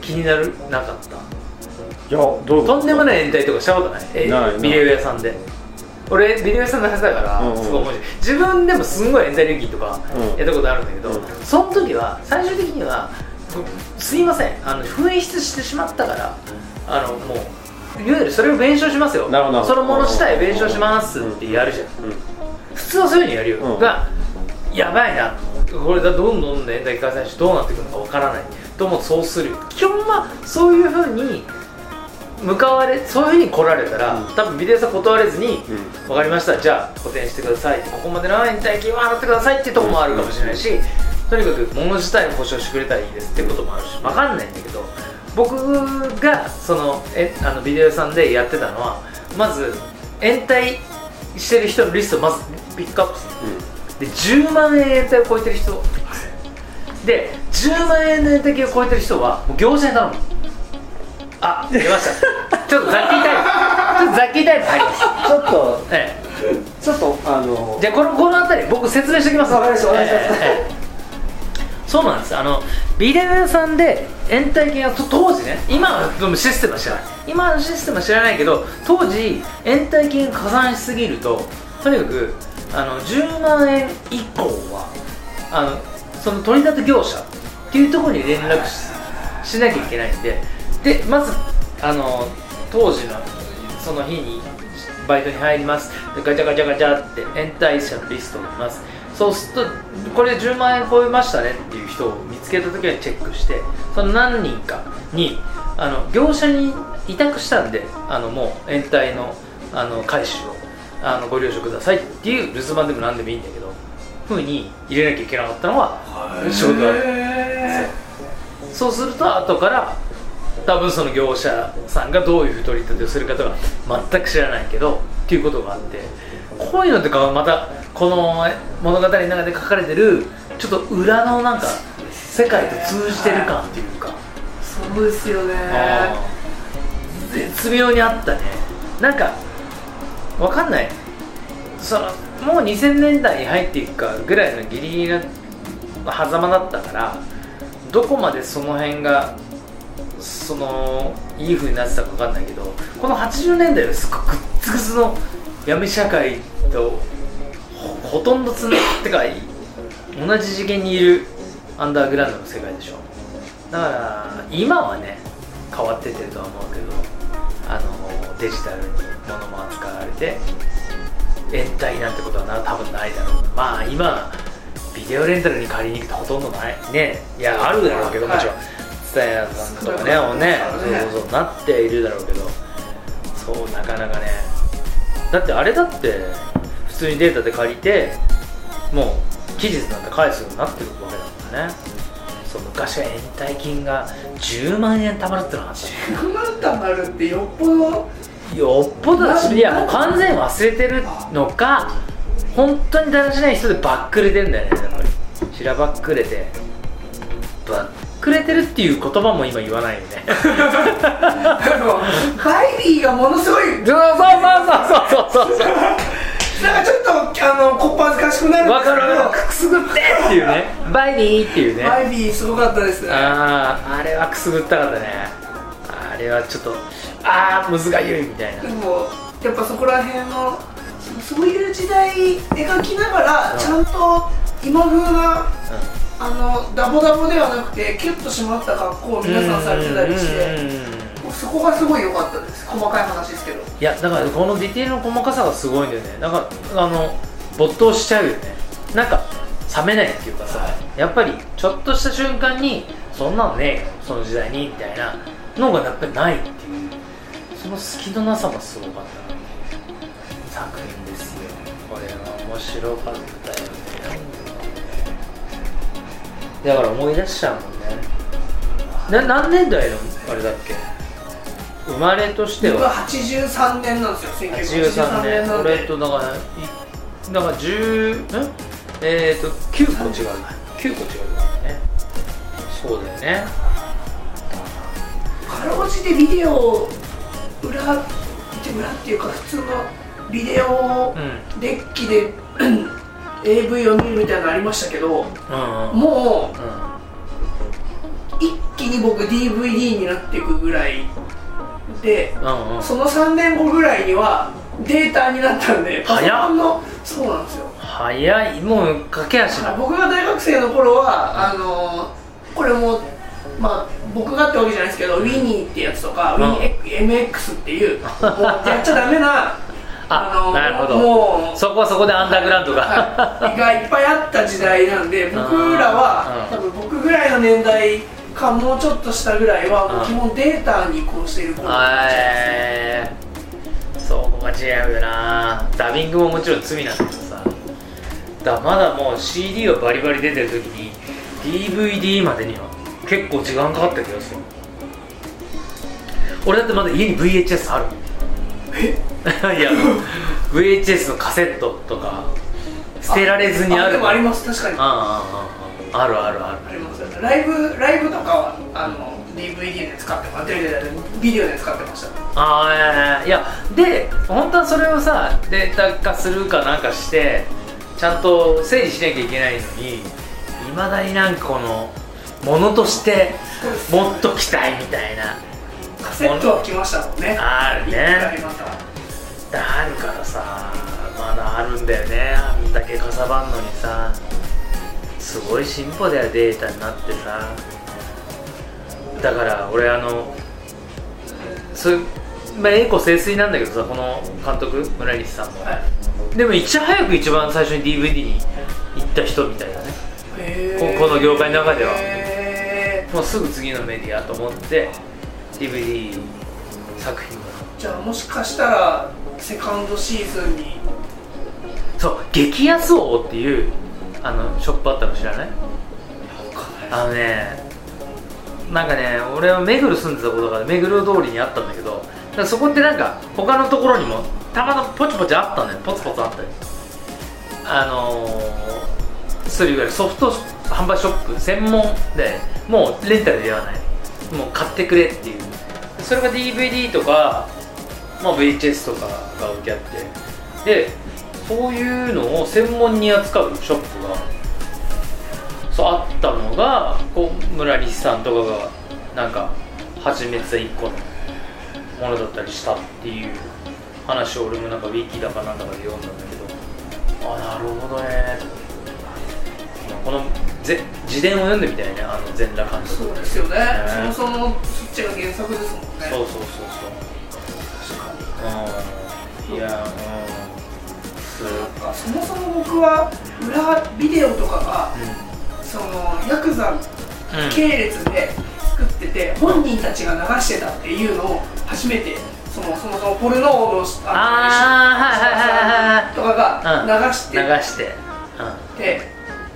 Speaker 2: 気になる？なかった？
Speaker 3: いやどう
Speaker 2: とんでもない延滞とかしたことない？え
Speaker 3: ない。
Speaker 2: ビデオ屋さんで。俺ビデオ屋さんのはずだから、すごい面白い自分でもすんごい延滞料金とか
Speaker 3: うん。
Speaker 2: やったことあるんだけど、
Speaker 3: うん。
Speaker 2: その時は最終的にはすいません。あの紛失してしまったからあのもういわゆるそれを弁償しますよ。
Speaker 3: なるほど。
Speaker 2: そのもの自体弁償しますってやるじゃん、
Speaker 3: うん。
Speaker 2: 普通はそういうふうにやるよ、
Speaker 3: うん。
Speaker 2: がやばいな。これだどんどん延滞開催してどうなっていくのかわからないともそうする基本はそういうふうに向かわれそういうふうに来られたら、
Speaker 3: うん。
Speaker 2: 多分ビデオ屋さん断れずに、
Speaker 3: うん。
Speaker 2: 分かりました。じゃあ補填してくださいここまでの延滞金は払ってくださいっていうところもあるかもしれないし、とにかく物自体を保証してくれたらいいですっていうこともあるし分かんないんだけど僕がそのえあのビデオ屋さんでやってたのはまず延滞してる人のリストをまずピックアップする。で10万円延滞を超えてる人。で10万円の延滞金を超えてる人はもう業者に頼むあ出ました。ちょっとザッキータイムちょっとザッキータイム入ります
Speaker 3: ちょっと
Speaker 2: え
Speaker 3: ちょっとあの
Speaker 2: えじゃあこのこの辺り僕説明しておきます
Speaker 3: わ。かりましたお願いします
Speaker 2: ええええ。そうなんです。あのビデオ屋さんで延滞金はと当時ね今はシステムは知らない。今のシステムは知らないけど当時延滞金加算しすぎるととにかくあの10万円以降はあのその取り立て業者っていうところに連絡ししなきゃいけないんででまずあの当時のその日にバイトに入ります。でガチャガチャガチャって延滞者のリストを見ます。そうするとこれ10万円超えましたねっていう人を見つけた時はチェックしてその何人かにあの業者に委託したんであのもう延滞のあの回収をあのご了承くださいっていう留守番でも何でもいいんだけどふうに入れなきゃいけなかったのは仕事だった
Speaker 1: へ
Speaker 2: そうすると後から多分その業者さんがどういう取り立てをするかとか全く知らないけどっていうことがあってこういうのとかはまたこの物語の中で書かれてるちょっと裏のなんか世界と通じてる感っていうか、
Speaker 1: ーそうですよね。
Speaker 2: 絶妙にあったね。なんかわかんない。そのもう2000年代に入っていくかぐらいのギリギリの狭間だったからどこまでその辺がそのいい風になってたかわかんないけどこの80年代はすっごくグッツグツの闇社会とほほとんどつなってか同じ次元にいるアンダーグラウンドの世界でしょ。だから今はね変わってってるとは思うけどあのデジタルに物も扱われて延滞なんてことはな多分ないだろう。まあ今ビデオレンタルに借りに行くとほとんどない。ね。いやあるだろうけどもちろん。蔦屋さんとかねもうねそうそうそうなっているだろうけどそうなかなかね。だってあれだって普通にデータで借りてもう期日なんて返すようになってるわけだからね。そう昔は延滞金が10万円貯まるってのがあった
Speaker 1: 10万貯まるってよっぽど？
Speaker 2: よっぽどだしいやもう完全に忘れてるのか本当にだらしない人でバックれてんだよねやっぱり。しらばっくれてバックれてるっていう言葉も今言わないよね。
Speaker 1: バイビーがものすごい
Speaker 2: そうそうそうそうそう。そう
Speaker 1: なんかちょっとあのこっぱずかしくなる
Speaker 2: わかるわかる。くすぐってっていうね。バイビーっていうね。
Speaker 1: バイビーすごかったですね。
Speaker 2: あああれはくすぐったかったね。あれはちょっとああむずがゆいみたいな。
Speaker 1: でもやっぱそこら辺のそういう時代描きながら
Speaker 2: うん。
Speaker 1: ちゃんと今風なあのダボダボではなくてキュッと締まった格好を皆さんされてたりしてそこがすごい良かったです。細かい話ですけど。
Speaker 2: いやだからこのディテールの細かさがすごいんだよね。なんかあの没頭しちゃうよね。なんか冷めないっていうかさ、やっぱりちょっとした瞬間にそんなのねその時代にみたいなのがやっぱりないっていう。その隙のなさもすごかった作品面白かったよね。だから思い出しちゃうもんね。な何年代のあれだっけ？生まれとして
Speaker 1: 僕は
Speaker 2: は
Speaker 1: 83年なんですよ
Speaker 2: 83
Speaker 1: 1983
Speaker 2: 年。
Speaker 1: 年なんで。
Speaker 2: 俺とだからいだから10ん？えっ、ー、と9個違う。9個違うからね。そうだよね。
Speaker 1: かろうじてビデオ裏裏っていうか普通のビデオ
Speaker 2: うん。
Speaker 1: デッキで AV を見るみたいなのありましたけど
Speaker 2: うんうん。
Speaker 1: も
Speaker 2: うん。
Speaker 1: う一気に僕 DVD になっていくぐらいで
Speaker 2: うんうん。
Speaker 1: その3年後ぐらいにはデータになったんでパソのそうなんですよ。
Speaker 2: 早い。もう駆け足だ。
Speaker 1: 僕が大学生の頃はあのこれもまあ僕がってわけじゃないですけど、ウィニーってやつとか、
Speaker 2: うん。
Speaker 1: ウィニー MX っていうやっちゃダメな
Speaker 2: あなるほど。
Speaker 1: もう
Speaker 2: そこはそこでアンダーグラウンドが、
Speaker 1: はい。がいっぱいあった時代なんで (laughs) 僕らは
Speaker 2: うん。
Speaker 1: 多分僕ぐらいの年代かもうちょっと下ぐらいはもう
Speaker 2: うん
Speaker 1: 基本データに移行している頃になっちゃうんですよ。
Speaker 2: はい。そこが違うよな。ダビングももちろん罪なんだけどさ。だまだもう CD がバリバリ出てる時に DVD までには結構時間かかった気がする。俺だってまだ家に VHS ある (laughs) いや VHS のカセットとか捨てられずにある。
Speaker 1: でもあります。確かに。
Speaker 2: ああああああるあるある。
Speaker 1: あります。ライブライブとかはあの DVD で使ってビデオで使ってました。
Speaker 2: ああいやいやいやで本当はそれをさデータ化するかなんかしてちゃんと整理しなきゃいけないのにいまだになんかこのものとして持っときたいみたいな。
Speaker 1: カセットは来ましたもんね。
Speaker 2: あるね。あるからさまだあるんだよね。あんだけかさばんのにさ。すごい進歩だよデータになってさ。だから俺あのそういうまあ、栄光清水なんだけどさこの監督村西さんも、
Speaker 1: はい。
Speaker 2: でもいち早く一番最初に DVD に行った人みたいだね。ここの業界の中では。
Speaker 1: へ
Speaker 2: もうすぐ次のメディアと思って DVD 作品
Speaker 1: じゃあもしかしたらセカンドシーズンに。
Speaker 2: そう激安王っていうあのショップあったの知らない？あのねなんかね俺は目黒住んでたことが目黒通りにあったんだけどそこってなんか他のところにもたまたまポチポチあったんだよ。ポツポツあったり。あのー、そういういわゆるソフト販売ショップ専門でもうレンタルではない。もう買ってくれっていうそれが DVD とか、まあ、VHS とかが置いてあってでそういうのを専門に扱うショップがそうあったのがこう村西さんとかがなんか始めてた一個のものだったりしたっていう話を俺もなんかウィキだかなんだかで読んだんだけどあなるほどね。このぜ自伝を読んでみたいねあの全裸監督
Speaker 1: そうですよね。
Speaker 2: ね。
Speaker 1: そもそもそっちが原作ですもんね。
Speaker 2: そうそうそうそう。うん。いやうん。す
Speaker 1: なんかそもそも僕は裏ビデオとかがそのヤクザ
Speaker 2: うん。
Speaker 1: 系列で作ってて、本人たちが流してたっていうのを初めてそのそもそもポルノの
Speaker 2: あーはいはいはいはい
Speaker 1: とか
Speaker 2: うん
Speaker 1: が流して
Speaker 2: 流して。うん。
Speaker 1: て、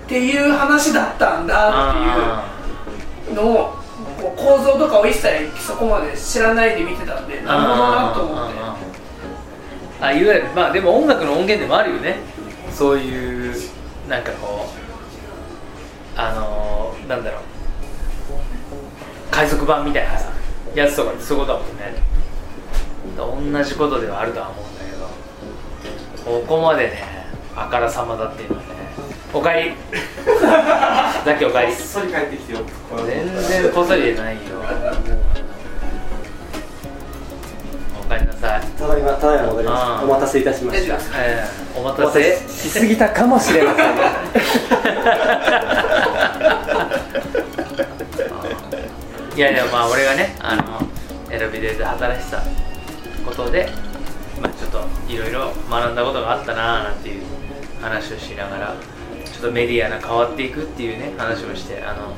Speaker 1: っていう話だったんだ
Speaker 2: あ
Speaker 1: っていうのをこう構造とかを一切そこまで知らないで見てたんで
Speaker 2: ー。
Speaker 1: なるほどなと思って。
Speaker 2: あいわゆるまあでも音楽の音源でもあるよね。そういうなんかこうあのー、なんだろう。海賊版みたいなさやつとかってそういうことだもんね。同じことではあるとは思うんだけど。ここまでねあからさまだっていうのはねおかえり。さっきおかえり
Speaker 3: そり帰ってきてよ。
Speaker 2: 全然こっそりじゃないよ。おかえりなさい。
Speaker 3: ただいまただいま戻りまお待たせいたしました。
Speaker 2: えー、お待
Speaker 3: お
Speaker 2: たせ
Speaker 3: しすぎたかもしれません。(laughs)
Speaker 2: いやいやまあ俺がねあのエラビデで働いてたことで、まあ、ちょっといろいろ学んだことがあったなーなんていう話をしながらとメディアが変わっていくっていうね話をしてあの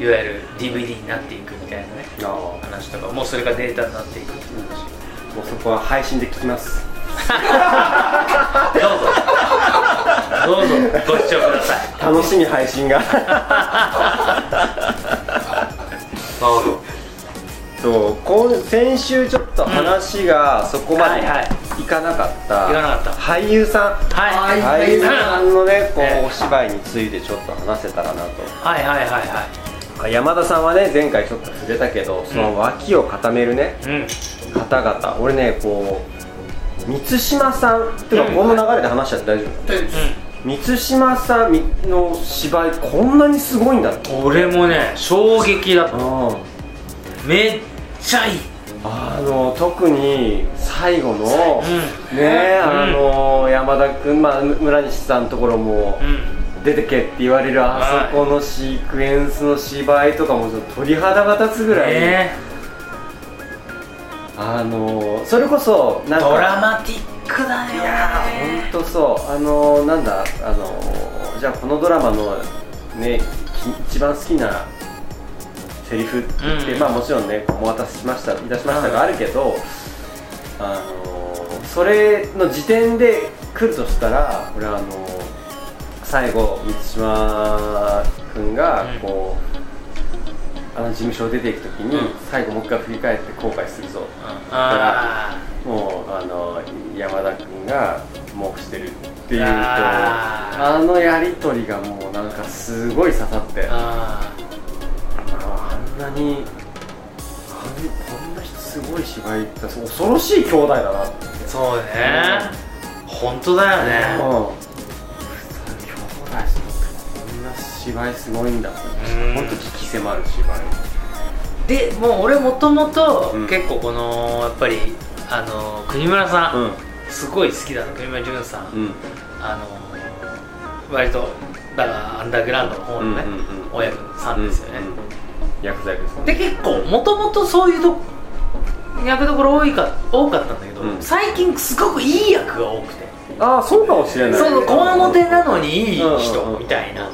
Speaker 2: いわゆる DVD になっていくみたいなね
Speaker 3: あ
Speaker 2: 話とかもうそれがデータになっていくっていう話。
Speaker 3: あもうそこは配信で聞きます。
Speaker 2: どうぞ。どうぞ。ご視聴ください。
Speaker 3: 楽しみ配信が。
Speaker 2: どうぞ
Speaker 3: そう今先週ちょっと話がそこまで
Speaker 2: は
Speaker 3: いかなかった、
Speaker 2: いかなかった。
Speaker 3: 俳優さん。
Speaker 2: はい。
Speaker 1: はい
Speaker 3: 俳優さんのねこ
Speaker 2: ええ
Speaker 3: うお芝居についてちょっと話せたらなと。
Speaker 2: はいはいはいはい。
Speaker 3: 山田さんはね前回ちょっと触れたけどその脇を固めるね
Speaker 2: うん。
Speaker 3: 方々。俺ねこう満島さんっていうか
Speaker 2: うん。
Speaker 3: この流れで話しちゃって大丈夫、
Speaker 1: で
Speaker 3: 満島さんの芝居こんなにすごいんだって。
Speaker 2: うん俺もね衝撃だった。
Speaker 3: うん。
Speaker 2: めっちゃいい
Speaker 3: あの特に最後の、
Speaker 2: う
Speaker 3: ね
Speaker 2: うん。
Speaker 3: あの山田君、まあ、村西さんのところも
Speaker 2: うん。
Speaker 3: 出てけって言われるあそこのシークエンスの芝居とかもちょっと鳥肌が立つぐらい、
Speaker 2: ね。
Speaker 3: あのそれこそなんか
Speaker 2: ドラマティックだよ
Speaker 3: いやー本当そう。あのなんだあのじゃあこのドラマのねき一番好きなセリフって言って、
Speaker 2: うん。
Speaker 3: まあもちろんねお待たせしましたいたしましたがあるけど、あのそれの時点で来るとしたら俺はあの最後満島君が
Speaker 2: うん。
Speaker 3: こう、あの事務所を出ていくときに、
Speaker 2: うん。
Speaker 3: 最後もう一回振り返って後悔するぞ。
Speaker 2: あ
Speaker 3: もうあの山田君が黙してるっていうと
Speaker 2: あ
Speaker 3: あのやり取りがもうなんかすごい刺さってんなにこんなすごい芝居って恐ろしい兄弟だなって。
Speaker 2: ーそうね。本当だよね。
Speaker 3: うん兄弟こんな芝居すごいんだ
Speaker 2: うん。
Speaker 3: 本当危機迫る芝居。
Speaker 2: でもう俺もともと
Speaker 3: うん。
Speaker 2: 結構このやっぱりあの国村さん、
Speaker 3: うん。
Speaker 2: すごい好きだの国村淳さん、
Speaker 3: うん。
Speaker 2: あの割とだからアンダーグラウンドの方のね、
Speaker 3: うんうんうん
Speaker 2: 親分さんですよね、
Speaker 3: うんうん薬剤です
Speaker 2: で結構もともとそういうと役どころ多いか多かったんだけど、
Speaker 3: うん。
Speaker 2: 最近すごくいい役が多くて。
Speaker 3: ああそうかもしれない。
Speaker 2: そのこわもてなのにいい人
Speaker 3: うん
Speaker 2: みたいな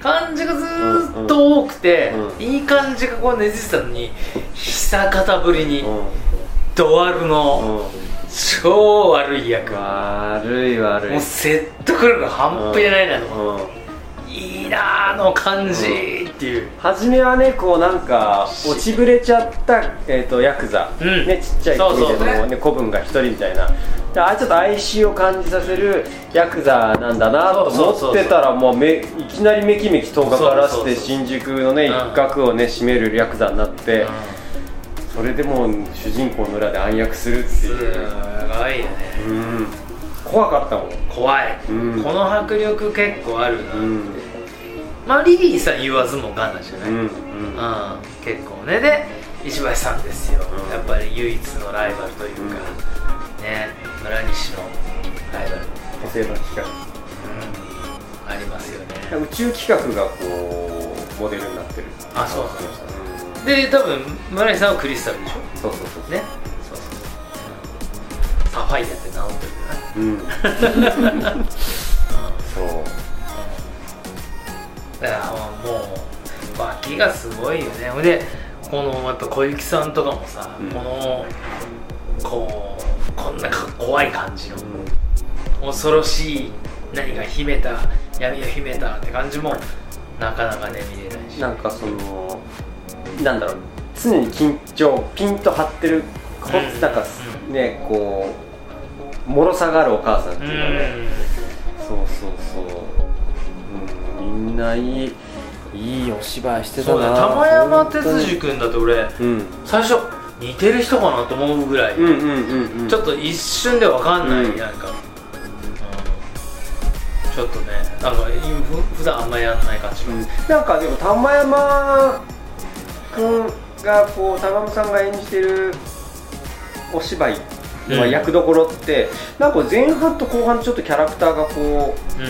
Speaker 2: 感じがずーっと多くて、
Speaker 3: うん
Speaker 2: いい感じがこう根付いてたのに久方ぶりに
Speaker 3: うん。
Speaker 2: ドワルの
Speaker 3: うん
Speaker 2: 超悪い役
Speaker 3: 悪い悪い。
Speaker 2: もう説得力が半端じゃないなと、
Speaker 3: うん。
Speaker 2: いいなあの感じっていう、
Speaker 3: 初めはねこうなんか落ちぶれちゃった、えー、とヤクザ、
Speaker 2: うん。
Speaker 3: ね、ちっちゃい国でもね子分が一人みたいな。であれちょっと哀愁を感じさせるヤクザなんだなと思ってたらもうめいきなりめきめき遠がからして新宿のね
Speaker 2: うん。
Speaker 3: 一角をね占めるヤクザになって、
Speaker 2: うん。
Speaker 3: それでもう主人公の裏で暗躍するって
Speaker 2: す
Speaker 3: いう、
Speaker 2: ごいよね。
Speaker 3: うん、怖かったもん、
Speaker 2: 怖い、
Speaker 3: うん。
Speaker 2: この迫力結構あるな、
Speaker 3: うん
Speaker 2: まあリリーさん言わずもがなしじゃない、
Speaker 3: うんうん。
Speaker 2: うん。結構ね。で石橋さんですよ、
Speaker 3: うん。
Speaker 2: やっぱり唯一のライバルというか、ね。村西のライバル、
Speaker 3: 補正の企画。
Speaker 2: うん、ありますよね。
Speaker 3: 宇宙企画がこうモデルになってる。
Speaker 2: あそうなんだ
Speaker 3: う。ん。
Speaker 2: で多分村西さんはクリスタルでしょ？
Speaker 3: そうそうそう。
Speaker 2: ね。そうそうそう、サファイアって名乗ってるけどね、
Speaker 3: うん
Speaker 2: うん。(laughs)
Speaker 3: そう
Speaker 2: だからもう脇がすごいよね。ほんでこのやっぱ小雪さんとかもさ、
Speaker 3: うん。
Speaker 2: このこうこんなか怖い感じの恐ろしい何か秘めた闇を秘めたって感じもなかなかね見れないし。
Speaker 3: なんかそのなんだろう常に緊張ピンと張ってるこ
Speaker 2: うん
Speaker 3: なんかねこうもろさがあるお母さんって
Speaker 2: う
Speaker 3: いうかね。
Speaker 2: ん。
Speaker 3: そうそうそう、うん、みんないいいいお芝居してた
Speaker 2: そうだ
Speaker 3: な
Speaker 2: 玉山哲
Speaker 3: 本
Speaker 2: 司君だと俺
Speaker 3: うん。
Speaker 2: 最初似てる人かなと思うぐらい、ちょっと一瞬でわかんない、
Speaker 3: うん。
Speaker 2: なんか、うん。ちょっとねなんかふ普段あんまやんない感じが、
Speaker 3: うん。なんかでも玉山君がこう高山さんが演じてるお芝居の
Speaker 2: うん。
Speaker 3: 役どころって、なんか前半と後半ちょっとキャラクターがこ
Speaker 2: うん。
Speaker 3: う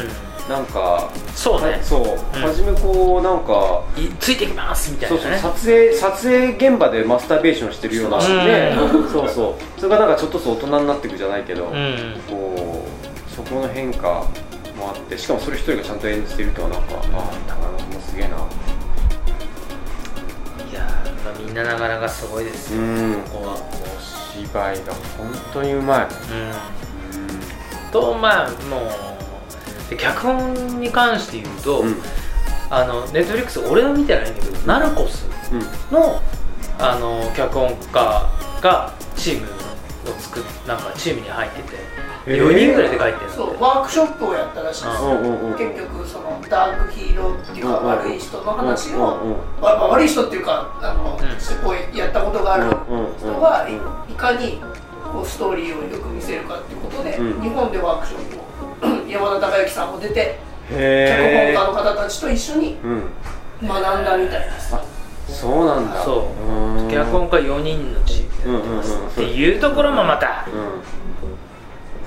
Speaker 3: なんか
Speaker 2: そうね。
Speaker 3: そう、
Speaker 2: うん。
Speaker 3: 初めこうなんか
Speaker 2: いついてきますみたい
Speaker 3: そうそう
Speaker 2: なね
Speaker 3: 撮影撮影現場でマスターベーションしてるような
Speaker 2: うん。
Speaker 3: ね。そうそう。それがなんかちょっとずつ大人になっていくじゃないけど、
Speaker 2: うん。
Speaker 3: こうそこの変化もあってしかもそれ一人がちゃんと演じてるとはなんか、ああ高野もすげえな。い
Speaker 2: やーみんななかなかすごいですよ、
Speaker 3: うん。
Speaker 2: ここは。
Speaker 3: お芝居が本当にうまい、
Speaker 2: うん。とまあもうで脚本に関して言うと、
Speaker 3: うん。
Speaker 2: あのネットフリックス俺は見てないんだけど、ナルコス
Speaker 3: うん。
Speaker 2: のあの脚本家がチームを作っなんかチームに入ってて、
Speaker 3: へー。
Speaker 2: 4人ぐらいで書いてるん
Speaker 1: そう
Speaker 2: で
Speaker 1: ワークショップをやったらしいです
Speaker 2: う
Speaker 1: よ
Speaker 3: うんうんうん。
Speaker 1: 結局そのダークヒーローっていうか
Speaker 3: うん
Speaker 1: 悪い人の話を、
Speaker 3: うんうん
Speaker 1: わ悪い人っていうかあの、
Speaker 2: うん。
Speaker 1: すごいやったことがある
Speaker 3: うんうん。
Speaker 1: 人がいいかにこうストーリーをよく見せるかっていうことで、
Speaker 3: うん。
Speaker 1: 日本でワークショップを山田孝之さんも出て脚本
Speaker 3: へ
Speaker 1: 家の方たちと一緒に学んだみたいです。
Speaker 3: あそうなんだ。
Speaker 2: そう。脚本家4人のチームでやってます、
Speaker 3: うんうんうん
Speaker 2: っていうところもまた
Speaker 3: うん。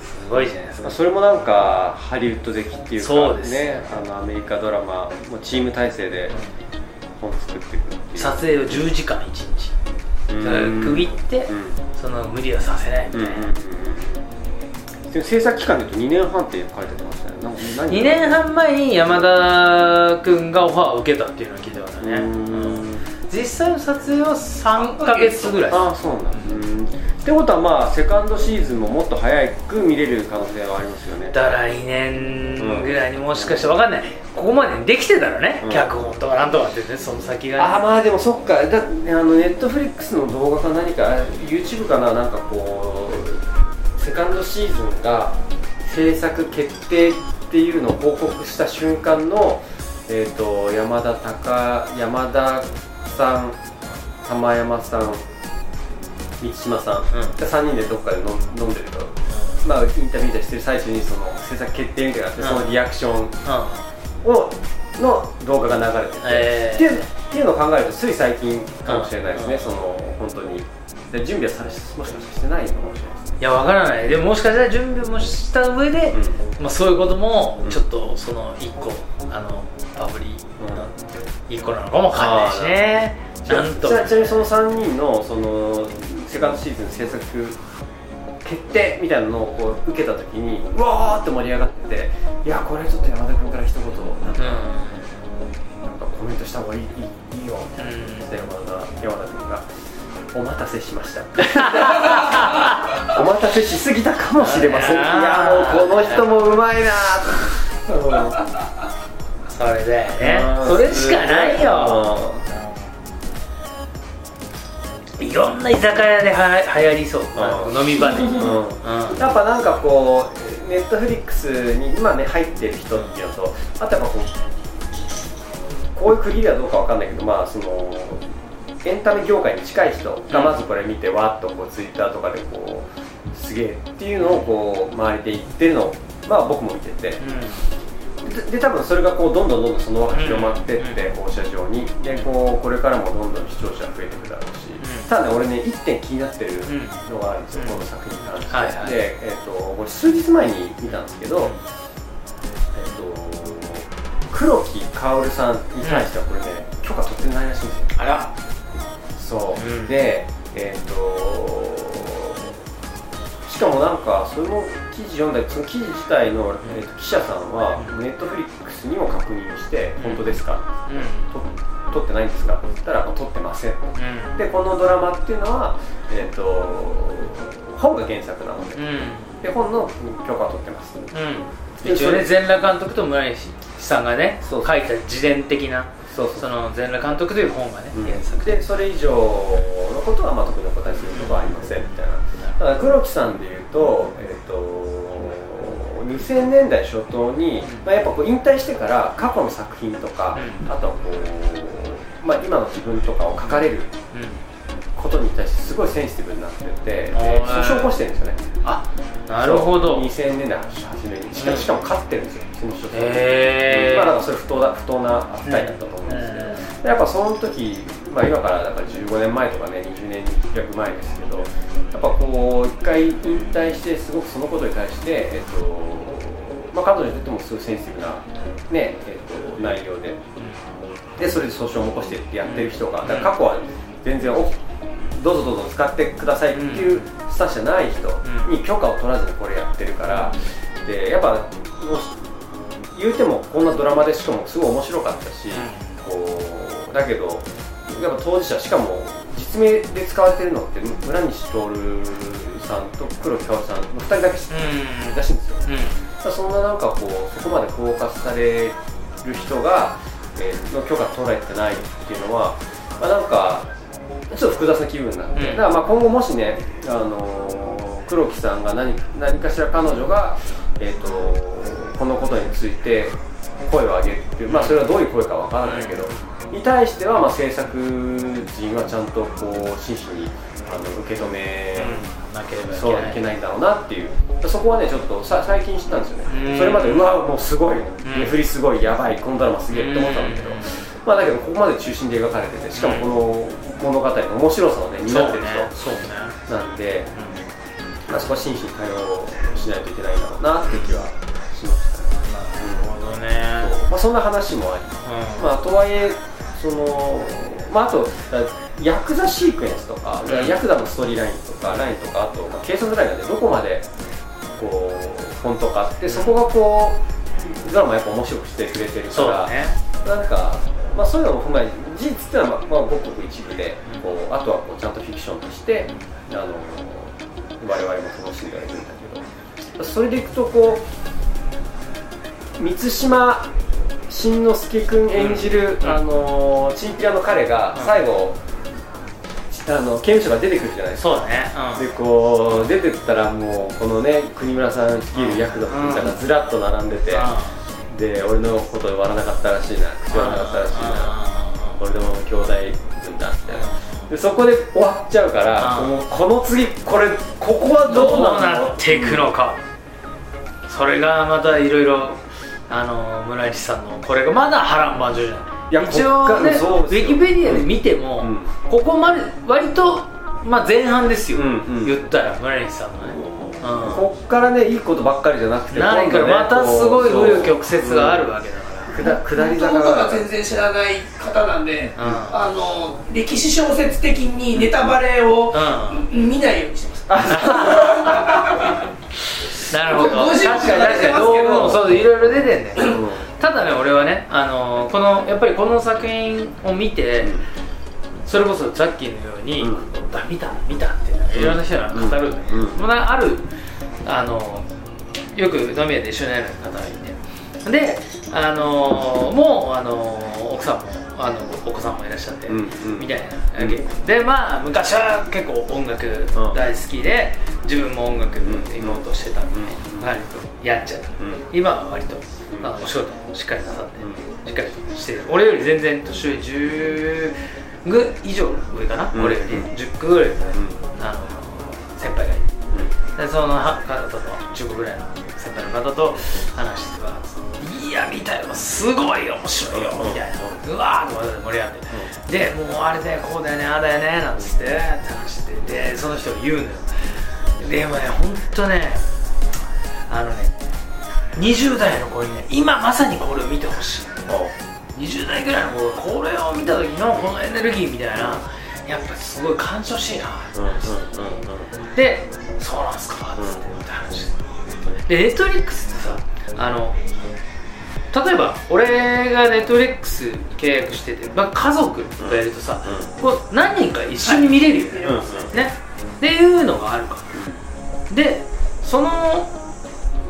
Speaker 2: すごいじゃないですか。
Speaker 3: まあそれもなんかハリウッド的っていうか
Speaker 2: そうです。
Speaker 3: ねあのアメリカドラマもうチーム体制で本作っていくっていう。
Speaker 2: 撮影を10時間1日。区切って
Speaker 3: うん。
Speaker 2: その無理はさせないみ
Speaker 3: うんうん
Speaker 2: たいな、
Speaker 3: でも制作期間で言うと2年半って書いてましたね。なんか何
Speaker 2: 2年半前に山田君がオファーを受けたっていうのを聞いたからね、
Speaker 3: うー
Speaker 2: うん。
Speaker 3: ん
Speaker 2: 実際の撮影は3ヶ月ぐらい
Speaker 3: ああそうなんだ。うん。ってことはまあセカンドシーズンももっと早く見れる可能性はありますよね。
Speaker 2: だ来年ぐらいにもしかして分かんない。ここまでできてたらね、
Speaker 3: うん。
Speaker 2: 脚本とかなんとかってねその先がね、
Speaker 3: ああまあでもそっか。だあのネットフリックスの動画か何か YouTube かななんかこうセカンドシーズンが制作決定っていうのを報告した瞬間の、えー、と山田高山田さん玉山さん満島さん、
Speaker 2: うん。
Speaker 3: 3人でどっかで飲んでると、まあ、インタビューでしてる最中にその制作決定みたいなって、
Speaker 2: うん。
Speaker 3: そのリアクション
Speaker 2: うん
Speaker 3: をの動画が流れてて、
Speaker 2: えー
Speaker 3: っていうのを考えるとつい最近かもしれないですね、
Speaker 2: うん。
Speaker 3: その本当に。で準備はされもしかしてないのかもしれない
Speaker 2: いや分からない。でももしかしたら準備もした上で、
Speaker 3: う
Speaker 2: まあ、そういうことも
Speaker 3: うん。
Speaker 2: ちょっとその1個あのパブリの1個なのかもわかんないしね。と
Speaker 3: ちなみにその3人のそのセカンドシーズン制作決定みたいなのをこう受けた時にうわーって盛り上がってていやこれちょっと山田君から一言なんか,、
Speaker 2: うん。
Speaker 3: なんかコメントした方がいいいいいいよみたいな
Speaker 2: うん
Speaker 3: で山田山田君が「お待たせしました」お待たせしすぎたかもしれません。いやもうこの人もうまいな
Speaker 2: それだよね
Speaker 3: うん。
Speaker 2: それしかないよ。いろんな居酒屋では流行りそう。
Speaker 3: うん。
Speaker 2: 飲み場で、
Speaker 3: うん。
Speaker 2: うん。
Speaker 3: やっぱなんかこうネットフリックスに今ね入ってる人っていうのとあとやっぱこうこういう区切りはどうかわかんないけどまあそのエンタメ業界に近い人がまずこれ見てわっとこうツイッターとかでこうすげえっていうのをこう周りで言ってるのをまあ僕も見てて。でで多分それがこうどんどんどんどんその輪が広まってって放射状に。でこうこれからもどんどん視聴者増えていくだろうし、
Speaker 2: うん。
Speaker 3: ただね俺ね一点気になってる
Speaker 2: うん。
Speaker 3: のがあるんですよ、
Speaker 2: うん。
Speaker 3: この作品に関して、
Speaker 2: はいはい。
Speaker 3: で、えー、とこれ数日前に見たんですけど、
Speaker 2: うん
Speaker 3: えー、と黒木薫さんに対してはこれね、許可取ってないらしいんですよ。
Speaker 2: あら
Speaker 3: そう、
Speaker 2: うん。
Speaker 3: でえっ、としかもなんかその記事読んだその記事自体の、えーと記者さんはネットフリックスにも確認して、本当ですか？
Speaker 2: う
Speaker 3: と撮ってないんですか？って言ったら撮ってません。
Speaker 2: んうん。
Speaker 3: でこのドラマっていうのは、えー、と本が原作なので。
Speaker 2: うん。
Speaker 3: で本の許可を取ってます。
Speaker 2: うん。一応ね全裸監督と村西さんがね
Speaker 3: そう。
Speaker 2: 書いた自伝的な
Speaker 3: そうそ
Speaker 2: の全裸監督という本がね
Speaker 3: うん。
Speaker 2: 原作
Speaker 3: で。それ以上のことはまあ特にお答えすることはありませんみたいな。だから黒木さんでいうと,、えー、と2000年代初頭に、まあ、やっぱこう引退してから過去の作品とか、
Speaker 2: うん。
Speaker 3: あとはこう、まあ、今の自分とかを書かれる
Speaker 2: うん。
Speaker 3: ことに対してすごいセンシティブになってて訴訟を起こしてるんですよね。
Speaker 2: あなるほど。
Speaker 3: そう2000年代初めに。しか
Speaker 2: うん。
Speaker 3: しかも勝ってるんですよその訴訟
Speaker 2: へー。
Speaker 3: まあだからそれ不当だ不当な扱いだったと思うんですけど、でやっぱその時、まあ、今からだから15年前とかね20年弱前ですけどやっぱこう一回引退してすごくそのことに対して、えっとままあ、彼女にとってもすごいセンシティブな、ねえっと内容で。でそれで訴訟を起こしてってやってる人がだから過去は全然おどうぞどうぞ使ってくださいっていうスタンスじゃない人に許可を取らずにこれやってるから。でやっぱもう言うてもこんなドラマでしかもすごい面白かったし、こうだけどやっぱ当事者しかも実名で使われてるのって村西徹さんと黒木薫さんの2人だけらしいんですよ、
Speaker 2: うん。
Speaker 3: そんななんかこうそこまでフォーカスされる人が、えーの許可取られてないっていうのは、まあ、なんかちょっと複雑な気分になって、
Speaker 2: うん。
Speaker 3: だからまあ今後もしね、あのー黒木さんが何何かしら彼女が、えー、とこのことについて声を上げる、まあ、それはどういう声かわからないけど、に対してはまあ制作陣はちゃんとこう真摯にあの受け止め、
Speaker 2: なければいけ
Speaker 3: そう
Speaker 2: ない
Speaker 3: いけないんだろうなっていう。そこはねちょっとさ最近知ったんですよね、
Speaker 2: うん。
Speaker 3: それまでうわもうすごい、ね振りすごいやばいこのドラマすげえって思ったんだけど、
Speaker 2: うん。
Speaker 3: まあだけどここまで中心で描かれててしかもこの物語の面白さをね担ってる
Speaker 2: そうね。
Speaker 3: 人なんで、まあ、そこは真摯に対応しないといけないんだろうなっていう気はしましたね、
Speaker 2: なるほどね。
Speaker 3: まあ、そんな話もあり。
Speaker 2: うん。
Speaker 3: まあ、とはいえその、まあ、あとだヤクザシークエンスとか、
Speaker 2: うん。
Speaker 3: ヤクザのストーリーラインとかラインとかあと、まあ、警察ラインがねどこまでこう本当かってそこがこうドラマやっぱ面白くしてくれてるから、
Speaker 2: そうだね。
Speaker 3: なんか、まあ、そういうのも踏まえ事実っていうのは、まあまあ、ごくごく一部でこうあとはこうちゃんとフィクションとしてあの我々も楽しんではいるんだけどそれでいくとこう満島真之介君演じる、
Speaker 2: うん
Speaker 3: あのチンピラの彼が
Speaker 2: うん
Speaker 3: 最後、あの刑務所が出てくるじゃないですか。
Speaker 2: そうだね。
Speaker 3: でこう出てったらもうこのね国村さん率いるヤクザの人がずらっと並んでて、で俺のこと言わなかったらしいな口割らなかったらしいな。俺でも兄弟分だみたいなでそこで終わっちゃうから
Speaker 2: うん
Speaker 3: もうこの次これここは
Speaker 2: どう
Speaker 3: な
Speaker 2: っていくのか。それがまたいろいろあの村西さんのこれがまだ波乱万丈じゃない。
Speaker 3: いや
Speaker 2: 一応ねウィキペディアで見ても、
Speaker 3: うん。
Speaker 2: ここまで割と、まあ、前半ですよ、
Speaker 3: うんうん。
Speaker 2: 言ったら村西さんのね、うん
Speaker 3: こっからねいいことばっかりじゃなくて
Speaker 2: ないからまたすごい紆余曲折があるわけだか
Speaker 3: けだ下り坂が。
Speaker 1: が全然知らない方なん。で、
Speaker 2: ら、
Speaker 1: あの歴史小説的にネタバレを
Speaker 2: う
Speaker 1: 見ないようにしてます。
Speaker 2: ん、(laughs) なるほど。確かに確かに道具もそういろいろ出てんだよ
Speaker 3: うん。
Speaker 2: ただね俺はね、あのこのやっぱりこの作品を見て、それこそザッキーのように、
Speaker 3: うん。
Speaker 2: あ見た見たっていろんな人が語るんだけど、
Speaker 3: うん。
Speaker 2: もうなん。かあるあのよく飲み屋で一緒になる方がいて。であのもうあの奥さんもあのお子さんもいらっしゃって、
Speaker 3: うんうん。
Speaker 2: みたいなわけ。でまあ昔は結構音楽大好きで、自分も音楽に行こうとしてたみたいな、割とやっちゃう、
Speaker 3: うん。
Speaker 2: 今は割と、
Speaker 3: うん
Speaker 2: あのお仕事もしっかりなさって、
Speaker 3: うん。
Speaker 2: しっかりしてる。俺より全然年上10ぐ以上上かな、
Speaker 3: うん。
Speaker 2: 俺より
Speaker 3: うん。
Speaker 2: 10個ぐらい上、
Speaker 3: ん。
Speaker 2: あの先輩がいて。でそのは方と15個ぐらいの先輩の方と話しては「いや見たよ。すごい面白いよ」みたいな「うわー」と盛り上がって、でもうあれだよこうだよねああだよねなんつって話してでその人が言うのよ。でもねほんとねあのね20代の子にね今まさにこれを見てほしい20代ぐらいの子がこれを見た時のこのエネルギーみたいなやっぱすごい感じほしいな。
Speaker 3: うんうんうん
Speaker 2: で「そうなんすか」っつってって話でネットフリックスってさあの例えば俺がネットフリックス契約してて、まあ、家族がやるとさ、
Speaker 3: う
Speaker 2: こう何人か一緒に見れるよね、
Speaker 3: うんうん。
Speaker 2: ね。っていうのがあるから。でその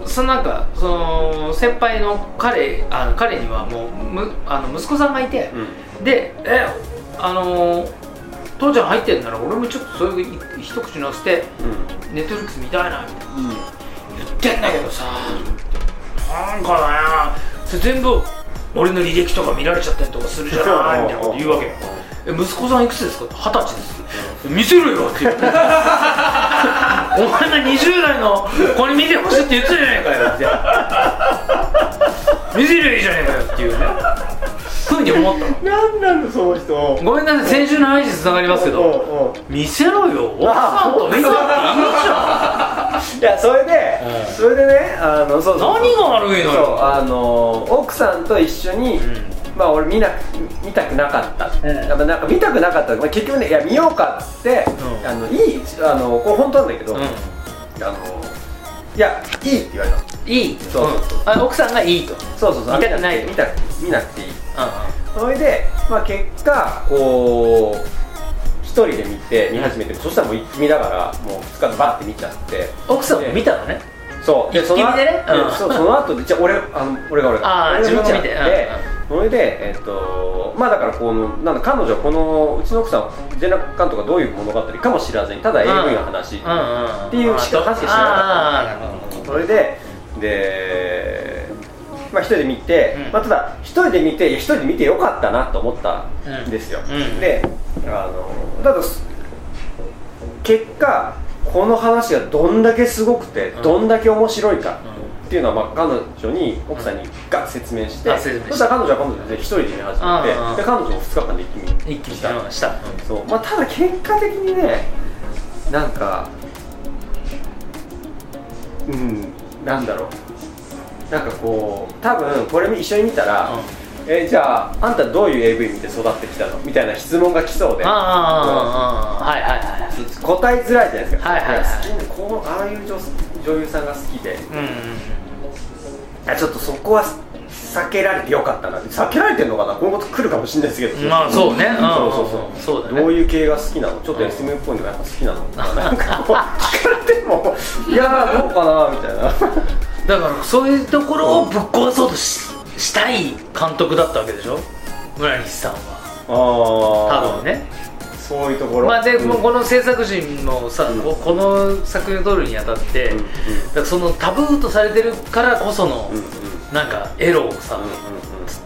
Speaker 2: そのなんかその先輩の彼あの彼にはもうむあの息子さんがいて、
Speaker 3: うん。
Speaker 2: でえあの父ちゃん入ってんなら俺もちょっとそういう一口乗せて
Speaker 3: うん。
Speaker 2: ネットフリックス見たいなみたいな。
Speaker 3: うん。
Speaker 2: 言ってんだけどさなんかなそれ全部俺の履歴とか見られちゃったりとかするじゃないみたいなこと言うわけよ。え息子さんいくつですか？って二十歳です。見せろよって言うお前が20代の子に見てほしいって言ってたじゃないかよ。って見せりゃいいじゃないかよっていうね。ふうに思ったの。
Speaker 3: なんなのその人。
Speaker 2: ごめんなさい先週の話につながりますけど。
Speaker 3: ど
Speaker 2: 見せろよ。奥さんと見たっていいじゃん。
Speaker 3: いやそれで、
Speaker 2: うん。
Speaker 3: そそれでねあのそう
Speaker 2: 何が悪いのよ。
Speaker 3: あの奥さんと一緒に、
Speaker 2: うん
Speaker 3: まあ俺見な見たくなかった、
Speaker 2: うん。
Speaker 3: やっぱなんか見たくなかった、まあ、結局ねいや見ようかって、
Speaker 2: うん。
Speaker 3: あのいいあのこれ本当なんだけど、
Speaker 2: うん。
Speaker 3: あのいやいいって言われたの。
Speaker 2: いい？
Speaker 3: そうそうそう。ん。
Speaker 2: あ奥さんがいいと。
Speaker 3: そうそうそう。
Speaker 2: 見たくない。
Speaker 3: 見たく見なくていい。
Speaker 2: うん
Speaker 3: それで、まあ、結果こう一人で見て見始めて、そしたらもう見だからもう2日バッて見ちゃって。
Speaker 2: 奥さんも見たのね
Speaker 3: そう。
Speaker 2: 一気見でね。うん。
Speaker 3: その後でじゃあ俺あの俺が俺が。
Speaker 2: あ自分が見て。うん。
Speaker 3: それでえっとまあだからこのなんだ彼女はこのうちの奥さん全裸監督がどういう物語かも知らずにただ AV の話、っていうしか話しか知らなかったそれででまあ一人で見て、
Speaker 2: うん。
Speaker 3: まあ、ただ一人で見て一人で見てよかったなと思ったんですよ、
Speaker 2: うん。
Speaker 3: であのただ結果この話がどんだけすごくて、
Speaker 2: うん。
Speaker 3: どんだけ面白いか
Speaker 2: う
Speaker 3: っていうのは、まあ、彼女に奥さんにが説明して、
Speaker 2: あ説明して。
Speaker 3: そしたら彼女は彼女で一人で見始めて、
Speaker 2: うんうん
Speaker 3: で彼女も2日間で一気に
Speaker 2: 一気に
Speaker 3: した。そう。まあ、ただ結果的にねなんかうんなんだろう。なんかこう多分これ一緒に見たら、えじゃああんたどういう AV 見て育ってきたの？みたいな質問が来そうで。
Speaker 2: ああああはいはいはい。
Speaker 3: 答えづらいじゃないですか、
Speaker 2: はいはいはい。
Speaker 3: 好きなこうああいう女女優さんが好きで。
Speaker 2: うんうん
Speaker 3: いやちょっとそこは避けられてよかったな。避けられてるのかな？今後来るかもしれないですけど。
Speaker 2: まあそうね。うん
Speaker 3: そうそうそう。
Speaker 2: そうだね。
Speaker 3: どういう系が好きなの？ちょっと SM っぽいのがやっぱ好きなのなんかこう聞かれてもいやーどうかな？みたいな。
Speaker 2: だからそういうところをぶっ壊そうとししたい監督だったわけでしょ？村西さんは。
Speaker 3: あ
Speaker 2: 多分ね。
Speaker 3: そういうところ。
Speaker 2: まあでも
Speaker 3: うん。
Speaker 2: この制作陣もさ、
Speaker 3: うん。
Speaker 2: ここの作品を撮るにあたって、
Speaker 3: うんうん。
Speaker 2: そのタブーとされてるからこその、
Speaker 3: うんうん。
Speaker 2: なんかエロをさ、
Speaker 3: うんうん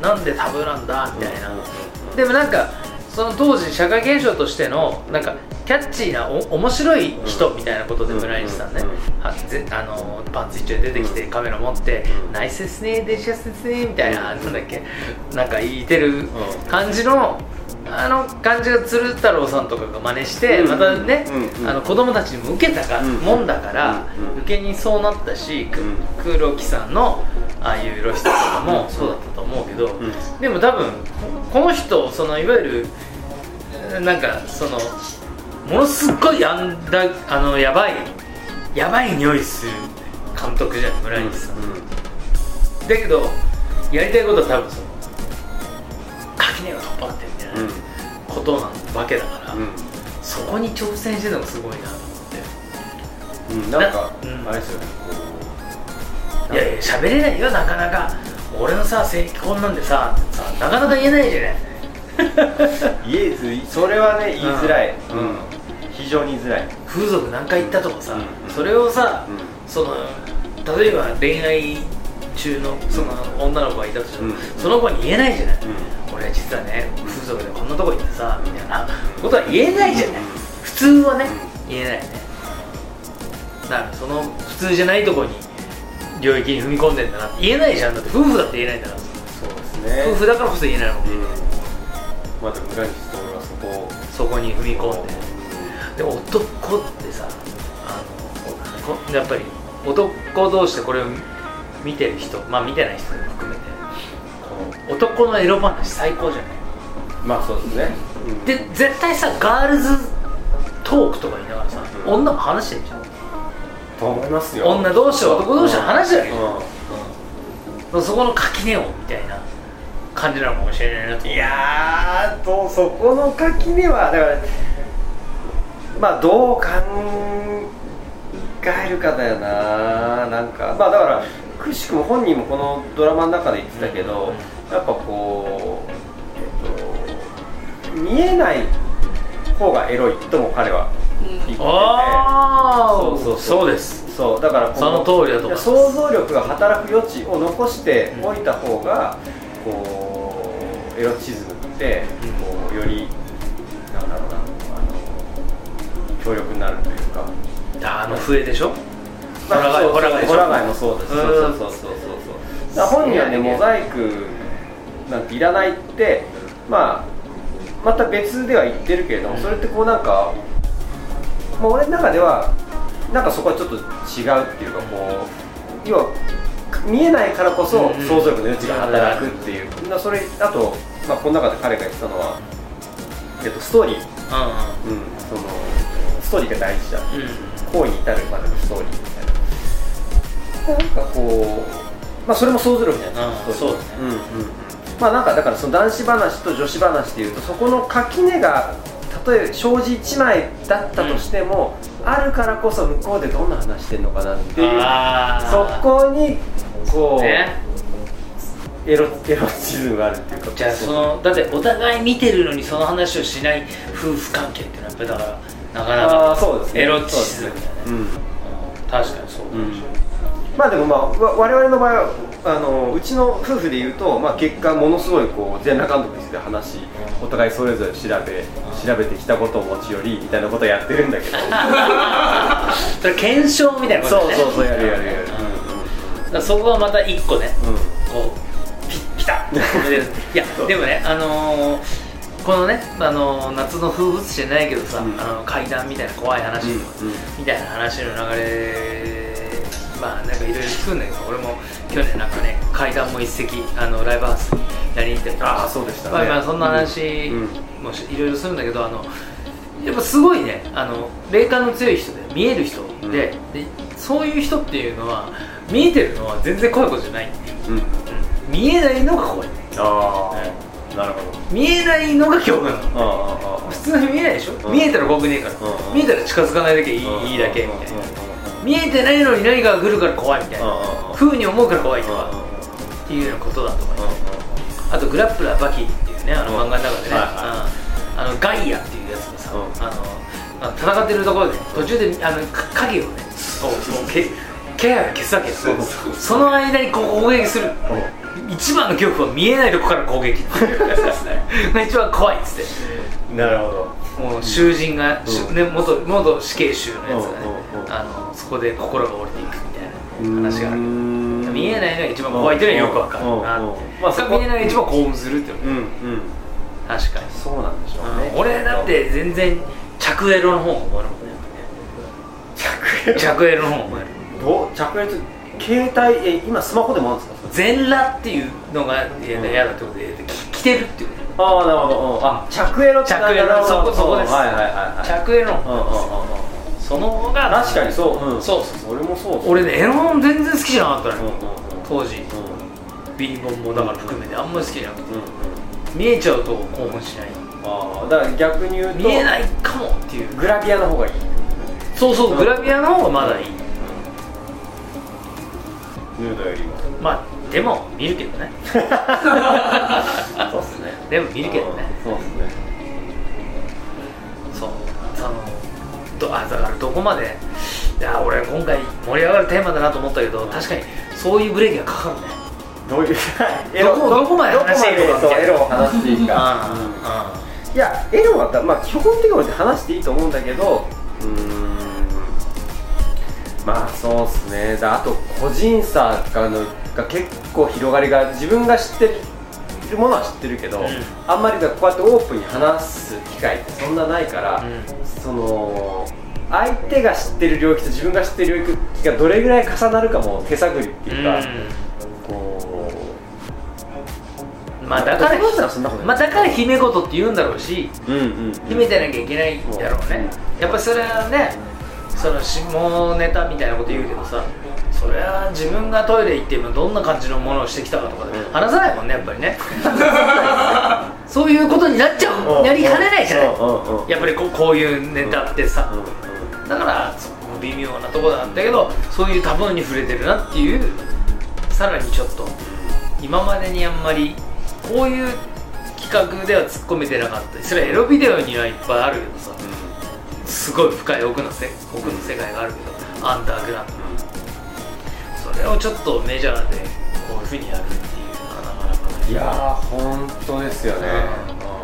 Speaker 2: なんでタブーなんだみたいな、
Speaker 3: うんうんうん。
Speaker 2: でもなんかその当時社会現象としてのなんかキャッチーなお面白い人みたいなことで
Speaker 3: うん
Speaker 2: 村西さんね、
Speaker 3: うん。
Speaker 2: はぜあのパンツ一丁で出てきてカメラ持って「
Speaker 3: うん。
Speaker 2: ナイスですねデシャスですね」みたいな、なんだっけなんか言ってる
Speaker 3: ん。
Speaker 2: 感じのあの感じが鶴太郎さんとかが真似して、
Speaker 3: うん。
Speaker 2: またね、あの子供たちにも受けたか、
Speaker 3: うん。
Speaker 2: もんだから、受けにそうなったし、黒木さんのああいう露出とかもそうだったと思うけど、
Speaker 3: ん。
Speaker 2: でも多分この人そのいわゆるえーなんかそのものすっごいあんだあのやばいやばい匂いする監督じゃん村西さん、だけどやりたいことは多分その垣根を取っ払ってみたいな
Speaker 3: うん。
Speaker 2: ことなわけだから、
Speaker 3: うん。
Speaker 2: そこに挑戦してるのがすごいなと思って。
Speaker 3: うんなんか
Speaker 2: うん。
Speaker 3: あれですよね。
Speaker 2: いやいや喋れないよなかなか。俺のさ性器こんなんでささなかなか言えないじゃない
Speaker 3: 言えずそれはね言いづらい、
Speaker 2: うん。
Speaker 3: うん非常に言いづらい、
Speaker 2: 風俗何回行ったとかさ、
Speaker 3: うん。
Speaker 2: それをさ、
Speaker 3: うん。
Speaker 2: その例えば恋愛中のその女の子がいたとしても、
Speaker 3: うん。
Speaker 2: その子に言えないじゃない、
Speaker 3: う
Speaker 2: 俺実はね風俗でこんなとこ行ってさみたいな。ことは言えないじゃない、
Speaker 3: うん。
Speaker 2: 普通はね、言えないよね。だからその普通じゃないとこに領域に踏み込んでんだな。って言えないじゃん。だって夫婦だって言えないんだから。
Speaker 3: そうですね。
Speaker 2: 夫婦だからこそ言えないもん、
Speaker 3: うんまあでも村西と俺はそこを
Speaker 2: そこに踏み込んで。でも男ってさあのこやっぱり男同士でこれを見てる人まあ見てない人も含めてこの男のエロ話最高じゃない？
Speaker 3: まあそうですね、うん
Speaker 2: で絶対さガールズトークとか言いながらさ、
Speaker 3: うん。
Speaker 2: 女も話してるじゃん。
Speaker 3: と思いますよ。
Speaker 2: 女同士男同士の話だよ
Speaker 3: う
Speaker 2: そこの垣根をみたいな感じなのかもしれないなと。
Speaker 3: んいやーとそこの垣根はだからまあどう考えるかだよな。なんかまあだからくしくも本人もこのドラマの中で言ってたけど、やっぱこう、えっと、見えない方がエロいとも彼は言ってて。
Speaker 2: ああ
Speaker 3: そうそう
Speaker 2: です。
Speaker 3: そうだからこ
Speaker 2: その通りだと
Speaker 3: 想像力が働く余地を残しておいた方が、こうエロチズムって、こうよりなんだろうなあの強力になるというか。
Speaker 2: あの笛でしょ？ホ
Speaker 3: まあ
Speaker 2: ラガイ
Speaker 3: そう
Speaker 2: ホラガイ
Speaker 3: もそうです。
Speaker 2: うん
Speaker 3: そうそうそうそうそう。本人はねモザイクなんていらないってまあまた別では言ってるけれども、
Speaker 2: うん
Speaker 3: それってこうなんかもう俺の中ではなんかそこはちょっと違うっていうかこう要は見えないからこそ
Speaker 2: うんうん。
Speaker 3: 想像力の余地が働くっていう、だそれあと、まあ、この中で彼が言ってたのは、えっと、ストーリー、うん、
Speaker 2: う
Speaker 3: そのストーリーが大事だ、
Speaker 2: んうん。うん。
Speaker 3: 行為に至るまでのストーリーみたいな。なんかこうまあそれも想像力じゃないですか、
Speaker 2: うんそうだね。
Speaker 3: うんうん。うんまあなんかだからその男子話と女子話っていうとそこの垣根が例えば障子1枚だったとしても、あるからこそ向こうでどんな話してんのかなっていう
Speaker 2: あ
Speaker 3: そ
Speaker 2: ー
Speaker 3: こにこう、
Speaker 2: ね。
Speaker 3: エロエロチズムがあるっていうか。
Speaker 2: じゃあそのだってお互い見てるのにその話をしない夫婦関係っていうのはやっぱりだからなかな
Speaker 3: あ
Speaker 2: か
Speaker 3: あそうですね。
Speaker 2: エロチズムだよね。
Speaker 3: うん。
Speaker 2: うん。確かにそうかもしれない。
Speaker 3: まあでもまあわ我々の場合はあのうちの夫婦でいうと、まあ、結果ものすごいこう全裸監督について話しお互いそれぞれ調べ調べてきたことを持ち寄りみたいなことをやってるんだけど。(laughs)
Speaker 2: それ検証みたいなことだね。
Speaker 3: そうそうそうやるやるやる
Speaker 2: そこはまた一個ね
Speaker 3: うん。うん
Speaker 2: こうピピタッと止めてる。(laughs) いやでもねあのーこのね、あのー夏の風物詩じゃないけどさ、
Speaker 3: うん。
Speaker 2: あの怪談みたいな怖い話、
Speaker 3: うんうん。
Speaker 2: みたいな話の流れまあなんかいろいろ聞くんだけど俺も去年なんかね怪談も一席あのライブハウスにやりに行って
Speaker 3: ああそうでしたね。
Speaker 2: まあまあそんな話
Speaker 3: うん。
Speaker 2: もしいろいろするんだけどあのやっぱすごいねあの霊感の強い人で見える人で,、
Speaker 3: うん。
Speaker 2: でそういう人っていうのは見えてるのは全然怖いことじゃない。っていう、
Speaker 3: うん。
Speaker 2: うん見えないのが怖い。
Speaker 3: ああなるほど。
Speaker 2: 見えないのが恐怖なの。普通に見えないでしょ、
Speaker 3: うん。
Speaker 2: 見えたら怖くねえから、
Speaker 3: うん
Speaker 2: 見えたら近づかないだけいい,、いいだけみたいな、見えてないのに何かが来るから怖いみたいな、ふうに思うから怖いとか、っていうようなことだと思います、あとグラップラーバキっていうねあの漫画の中でね、
Speaker 3: はいは
Speaker 2: うん。あのガイアっていうやつがさ、
Speaker 3: うん。
Speaker 2: あの戦ってるところで途中であのか影をねこう気配を消すわけですよ
Speaker 3: そ
Speaker 2: の間にこう攻撃する。一番の恐怖は見えないとこから攻撃っていう。やつですねが一番怖いっつって。
Speaker 3: なるほど。
Speaker 2: もう囚人が、し
Speaker 3: うん。
Speaker 2: ね、元元死刑囚のやつがね、あのそこで心が折れていくみたいな話がある
Speaker 3: る
Speaker 2: 見えないのが一番怖いっていうのはよくわかる。な
Speaker 3: うんうんうん。まあ
Speaker 2: 見えないのが一番興奮するっていうの。
Speaker 3: うんうん。
Speaker 2: 確かに、
Speaker 3: そうなんでしょうね。
Speaker 2: うん。俺だって全然着エロの方が思えるもんね。
Speaker 3: 着エ
Speaker 2: 着エロの方が思える
Speaker 3: どう着越携帯え今スマホでもあるんですか？
Speaker 2: 全裸っていうのが嫌だってことでき着てるっていう。こ
Speaker 3: ああなるほど、うん、あ着エロ
Speaker 2: 着エロ。そこそこです
Speaker 3: はいはいはい
Speaker 2: 着エロの
Speaker 3: うんうんうんうん
Speaker 2: その方が
Speaker 3: 確かにそう、うん、
Speaker 2: そうそうそう
Speaker 3: 俺もそう
Speaker 2: 俺ねエロ本全然好きじゃなかったのよ
Speaker 3: うんうんうん
Speaker 2: 当時
Speaker 3: うん
Speaker 2: ビリボンもだから含めてあんまり好きじゃなくて
Speaker 3: うんうん
Speaker 2: 見えちゃうと興奮しない
Speaker 3: ああだから逆に言うと
Speaker 2: 見えないかもっていう
Speaker 3: グラビアの方がいい
Speaker 2: そうそうグラビアの方がまだいい
Speaker 3: ヌードよりも
Speaker 2: まあでも見るけどね。(laughs)
Speaker 3: そうっすね。
Speaker 2: でも見るけどね。
Speaker 3: そうっすね。
Speaker 2: そうそのどあだからどこまでいや俺今回盛り上がるテーマだなと思ったけど確かにそういうブレーキがかかるね。
Speaker 3: どういう
Speaker 2: どこどこまで話していいのか
Speaker 3: どこまでそう
Speaker 2: みたいな
Speaker 3: エロを話していいか。いやエロはまあ基本的には話していいと思うんだけどうーんまあそうっすね。だあと個人差がのが結構広がりが自分が知ってるものは知ってるけど、
Speaker 2: うん。
Speaker 3: あんまりだこうやってオープンに話す機会ってそんなないから、
Speaker 2: うん。
Speaker 3: その相手が知ってる領域と自分が知ってる領域がどれぐらい重なるかも手探りっていうか、こ
Speaker 2: うんまあだからまあだから姫事って言うんだろうし
Speaker 3: ううんうん、うん、
Speaker 2: 秘めてなきゃいけないんだろうね。やっぱりそれはねその下ネタみたいなこと言うけどさそれは自分がトイレ行ってもどんな感じのものをしてきたかとか
Speaker 3: うん
Speaker 2: 話さないもんねやっぱりね。(laughs) そういうことになっちゃ
Speaker 3: う。
Speaker 2: うん。なりかねないじゃない
Speaker 3: うん。うん。うん。
Speaker 2: やっぱりこうこういうネタってさ。
Speaker 3: うん。うん。
Speaker 2: だからそこも微妙なところなんだけどそういうタブーに触れてるなっていうさらにちょっと今までにあんまりこういう企画では突っ込めてなかった。それはエロビデオにはいっぱいあるけどさすごい深い奥のせ奥の世界があるけどアンダーグラウンド。それをちょっとメジャーでこういうふうにやるっていうのはなかなかない。
Speaker 3: いやー本当ですよね、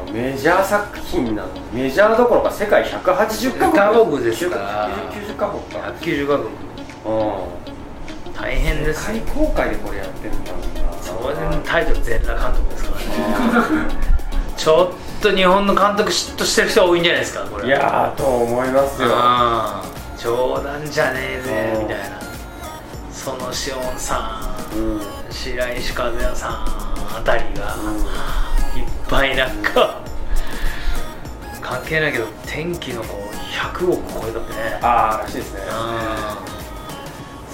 Speaker 3: うん。メジャー作品なの。メジャーどころか世界180カ国。
Speaker 2: カ国ですから。
Speaker 3: 90カ国か。
Speaker 2: 190カ国。
Speaker 3: うん。
Speaker 2: 大変ですよ。
Speaker 3: 世界公開でこれやってるんだもんな。
Speaker 2: それでタイトル全裸監督ですからね (laughs) ちょっと日本の監督嫉妬してる人多いんじゃないですかこれ。
Speaker 3: いやーと思いますよ。
Speaker 2: 冗談じゃねえぜ
Speaker 3: うん。
Speaker 2: みたいな。そのしおんさ
Speaker 3: うん。
Speaker 2: ん白石和也さんあたりがいっぱいなんか関係ないけど天気の子100億超えたってね。
Speaker 3: ああらしいですね。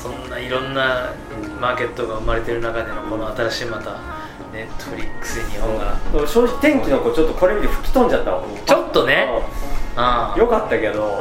Speaker 2: うん。そんないろんなマーケットが生まれてる中でのこの新しいまたネットフリックスで日本が。
Speaker 3: うん正直天気の子ちょっとこれ見て吹き飛んじゃったの
Speaker 2: ちょっとね。うん
Speaker 3: うんよかったけど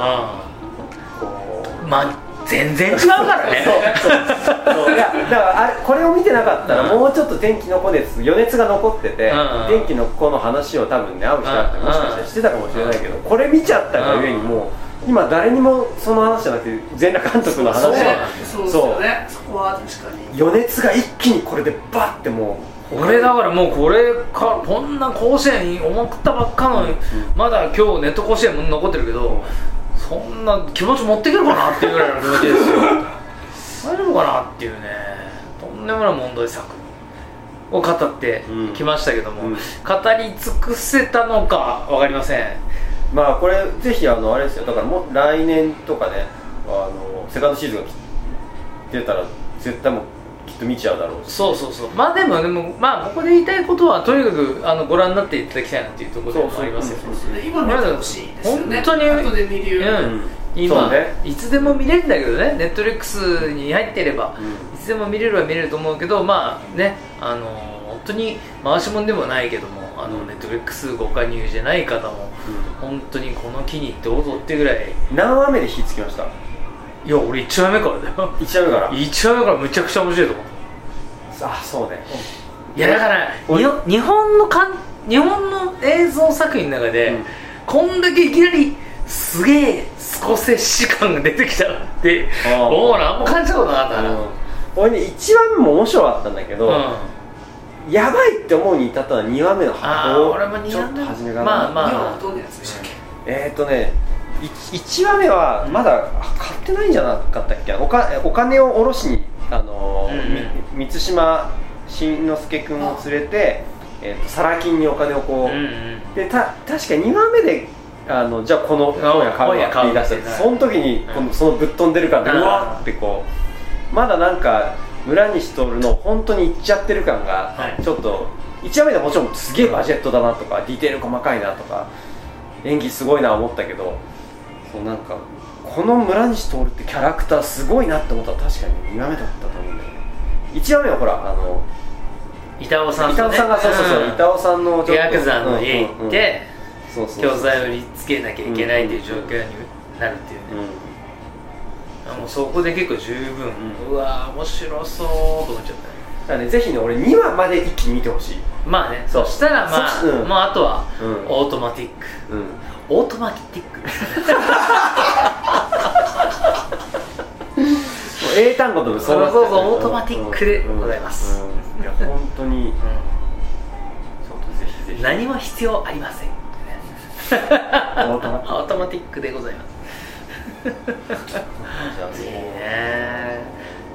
Speaker 2: まあ全然違うからね。
Speaker 3: そう。いやだからあれこれを見てなかったら
Speaker 2: うん。
Speaker 3: もうちょっと天気の子熱余熱が残ってて、
Speaker 2: うん。
Speaker 3: 天気の子の話を多分ね会う人だって
Speaker 2: うん。
Speaker 3: もしかしたらしてたかもしれないけど、これ見ちゃったがゆえにもう今誰にもその話じゃなくて全裸監督の話。で
Speaker 2: そう
Speaker 1: そうですよね。そこは確かに。
Speaker 3: 余熱が一気にこれでバッてもう
Speaker 2: 俺だからもうこれかこんな甲子園思ったばっかの、まだ今日ネット甲子園も残ってるけどそんな気持ち持っていけるかなっていうぐらいの気持ちですよ。大丈夫かなっていうね。とんでもない問題作を語ってきましたけども、
Speaker 3: うん。
Speaker 2: 語り尽くせたのか分かりません。
Speaker 3: まあこれぜひあのあれですよ。だからもう来年とかねあのセカンドシーズンがき出たら絶対もうと見ちゃうだろうし。
Speaker 2: そうそうそう。まあでもでもまあここで言いたいことはとにかくあのご覧になっていただきたいなっていうところでもありますよ。
Speaker 3: そう
Speaker 1: そうですね今見てほしいですよね。
Speaker 2: 本当に
Speaker 1: 後で見る。より
Speaker 2: うん。
Speaker 3: そ
Speaker 2: 今、
Speaker 3: うね。
Speaker 2: いつでも見れるんだけどね。ネットフリックスに入ってれば、
Speaker 3: うん。
Speaker 2: いつでも見れるは見れると思うけどまあねあの本当に回しもんでもないけどもあのネットフリックスご加入じゃない方も本当にこの機にどうぞってぐらい。
Speaker 3: 何話目で火つきました？
Speaker 2: いや俺1話目からだよ。
Speaker 3: 1話目から
Speaker 2: ？1話目からむちゃくちゃ面白いと思う。
Speaker 3: あそうね。
Speaker 2: いやだから日本のかん日本の映像作品の中で、
Speaker 3: うん。
Speaker 2: こんだけいきなりすげえスコセッシ感が出てきたって
Speaker 3: あー
Speaker 2: おお何も感じたことなかったな、うん。
Speaker 3: 俺ね1話目も面白かったんだけど、やばいって思うに至ったのは2話目の
Speaker 2: あー俺も二
Speaker 3: ちょっ
Speaker 2: 話目
Speaker 3: と初めから
Speaker 2: まあまあ。
Speaker 1: なやつでしたっけ？
Speaker 3: えーっとね 1, 話目はまだ買ってないんじゃなかったっけ？おかお金を下ろしに、あの満島真之介君を連れて、えーっとサラ金にお金をこう、
Speaker 2: うんうん。
Speaker 3: でた確か2話目であのじゃあこの本屋買うわって言い出したその時にこのそのぶっ飛んでる感で
Speaker 2: うん。
Speaker 3: うわってこうまだなんか村西徹の本当にいっちゃってる感が
Speaker 2: はい。
Speaker 3: ちょっと1話目でもちろんすげえバジェットだなとかディテール細かいなとか演技すごいな思ったけどそうなんかこの村西徹ってキャラクターすごいなって思ったら確かに2話目だったと思うんだよね。1話目はほらあの
Speaker 2: 板尾さんと、ね、
Speaker 3: 板尾さんがそうそうそう、
Speaker 2: ん
Speaker 3: 板尾さんの
Speaker 2: ヤクザの家行って、
Speaker 3: うん。うんう
Speaker 2: 教材を売りつけなきゃいけないっていう状況になるっていうね、
Speaker 3: うん。
Speaker 2: あもうそこで結構十分、う
Speaker 3: うん
Speaker 2: わー面白そうと思っちゃったね。
Speaker 3: だからね、ぜひね、俺2話まで一気に見てほしい。
Speaker 2: まあね。
Speaker 3: そ
Speaker 2: したらまあ、
Speaker 3: そうん。
Speaker 2: もうあとは、
Speaker 3: うん。
Speaker 2: オートマティック。
Speaker 3: うん。
Speaker 2: オートマティック。
Speaker 3: 英単語とも
Speaker 2: そうそうそうオートマティックでございます。
Speaker 3: いや、本当に。
Speaker 2: 何も必要ありません。
Speaker 3: オートマ
Speaker 2: ティック。でございます。
Speaker 3: じゃあ
Speaker 2: いいね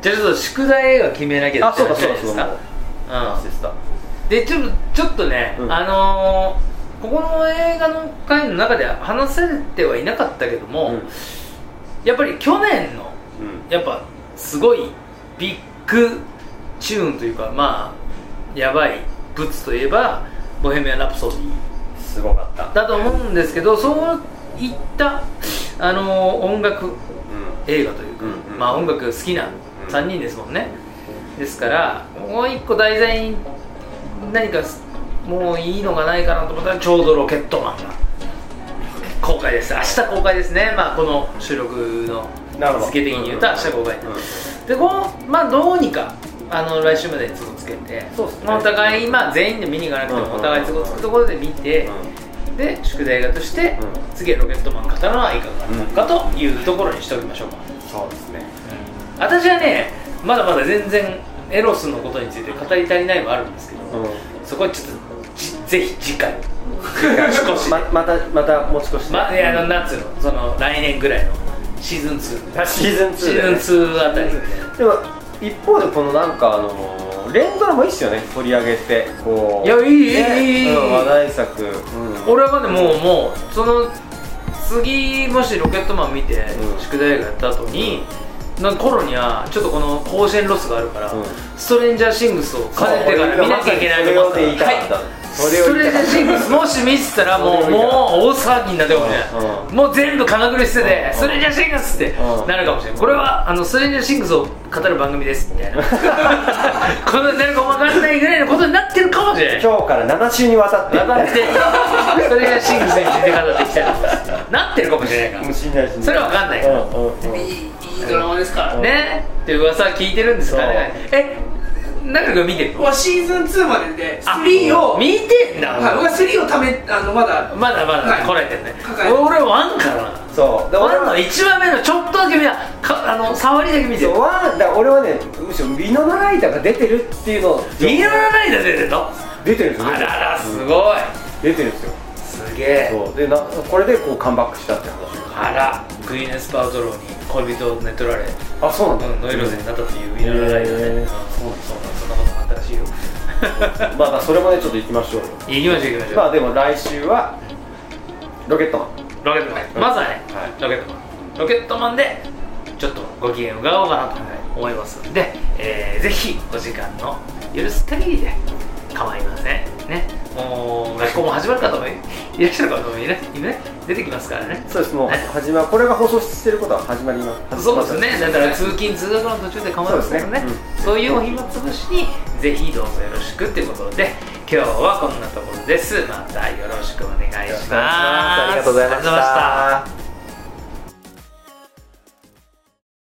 Speaker 2: じゃあちょっと宿題映画決めなきゃ
Speaker 3: あ、そうだそう
Speaker 2: かうん。でちょっとちょっとね、
Speaker 3: うん。
Speaker 2: あのーここの映画の回の中では話されてはいなかったけども、
Speaker 3: うん。
Speaker 2: やっぱり去年の
Speaker 3: うん。
Speaker 2: やっぱすごいビッグチューンというかまあやばいブツといえば「ボヘミアン・ラプソディ。
Speaker 3: すごかった。」
Speaker 2: だと思うんですけどそういった、あのー音楽
Speaker 3: うん。
Speaker 2: 映画というか、
Speaker 3: うんうん
Speaker 2: まあ音楽好きな3人ですもんね、ですからもう一個題材に何かもういいのがないかなと思ったらちょうどロケットマンが。公開です。明日公開ですね。まあこの収録の
Speaker 3: なるほど。
Speaker 2: 付け的に言うと明日公開、
Speaker 3: うん。
Speaker 2: でこうまあどうにかあの来週までに都合つけて。
Speaker 3: そうっすね。
Speaker 2: まあお互い、まあ、全員で見に行かなくて
Speaker 3: うんうんうん。
Speaker 2: もお互い都合つくところで見て、で宿題映画として、
Speaker 3: うん。
Speaker 2: 次はロケットマン語るのはいかがなのかというところにしておきましょうか、
Speaker 3: そうですね。
Speaker 2: 私はねまだまだ全然エロスのことについて語り足りないもあるんですけど、
Speaker 3: うん。
Speaker 2: そこはちょっとじぜひ次回。年越しで
Speaker 3: ままたまた持ち越して。
Speaker 2: まあ、のなんつうのその来年ぐらいのシーズン2
Speaker 3: あシーズン2
Speaker 2: シーズン2あたりで。
Speaker 3: でも一方でこのなんかあの連ドラもいいっすよね。取り上げてこう。
Speaker 2: いやいいいい
Speaker 3: ね。
Speaker 2: いいいい。
Speaker 3: うん話題作、うん。
Speaker 2: 俺はねもうもうその次もしロケットマン見て、
Speaker 3: うん。
Speaker 2: 宿題映画やった後に、の頃にはちょっとこの甲子園ロスがあるから、
Speaker 3: うん。
Speaker 2: ストレンジャーシングスを兼ねてから見なきゃいけないと思った
Speaker 3: それをね言いたかった。
Speaker 2: はい
Speaker 3: それを
Speaker 2: もし見てたらもうもう大騒ぎになってもしれない、
Speaker 3: うん。
Speaker 2: もう全部金繰り捨てて、
Speaker 3: うん。
Speaker 2: ストレンジャーシングスって
Speaker 3: うん。
Speaker 2: なるかもしれないこれはあのストレンジャーシングスを語る番組ですみたいなこのなるか分かんないぐらいのことになってるかもしれない
Speaker 3: 今日から7週にわたって。
Speaker 2: 分かってストレンジャーシングスについて語っていきたいと思いますなってるかもしれないから。
Speaker 3: もうしんないしんない。
Speaker 2: それは分かんないから。
Speaker 3: うんうんうん。
Speaker 1: いいドラマですからね。
Speaker 2: ねって噂は聞いてるんですかね。え中が見てるの？
Speaker 1: はシーズン2までで
Speaker 2: あ
Speaker 1: 3を
Speaker 2: 見てんだ、
Speaker 1: はい、僕は3をためあのまだ
Speaker 2: まだまだ
Speaker 1: はい
Speaker 2: こらえてんね、俺ワンからな。
Speaker 3: そう。で
Speaker 2: ワンの
Speaker 3: 俺は
Speaker 2: 1話目のちょっとだけ見たかあの触りだけ見てる。
Speaker 3: そうワンだから俺はねむしろビノナライダーが出てるっていうのを
Speaker 2: ビールライダー出てるの？
Speaker 3: 出てるんですよ
Speaker 2: あららす
Speaker 3: い
Speaker 2: ごい。
Speaker 3: 出てるんですよ。
Speaker 2: すげえ。
Speaker 3: そう。でなこれでこうカムバックしたって話。
Speaker 2: あらグリーネス・パウトローに恋人を寝取られ
Speaker 3: あそうなんだ。
Speaker 2: うんノイローゼになったっていうビールライダー。ね、そうそうそんなこともあったらしいよ。
Speaker 3: まあまあそれもねちょっと行きましょうよ。
Speaker 2: 行きましょう行きましょう、
Speaker 3: まあでも来週はロケットマン。
Speaker 2: ロケットマン、まずはね、
Speaker 3: はい。
Speaker 2: ロケットマン。ロケットマンでちょっとご機嫌伺おうかなと思いますんで、えーぜひお時間の許す限りで構いません。ね。もう学校も始まる方もいらっしゃる方もいるいるね。出てきますからね。
Speaker 3: そうです。もう
Speaker 2: はい
Speaker 3: 始まこれが放送してることは始まります。
Speaker 2: そうですね。だから通勤通学の途中で構いませんからね。
Speaker 3: そうですね。
Speaker 2: そういうお暇つぶしにぜひどうぞよろしくっていうことで今日はこんなところです。またよろしくお願いします。
Speaker 3: ありがとうございまし
Speaker 2: ありがとうございました
Speaker 3: た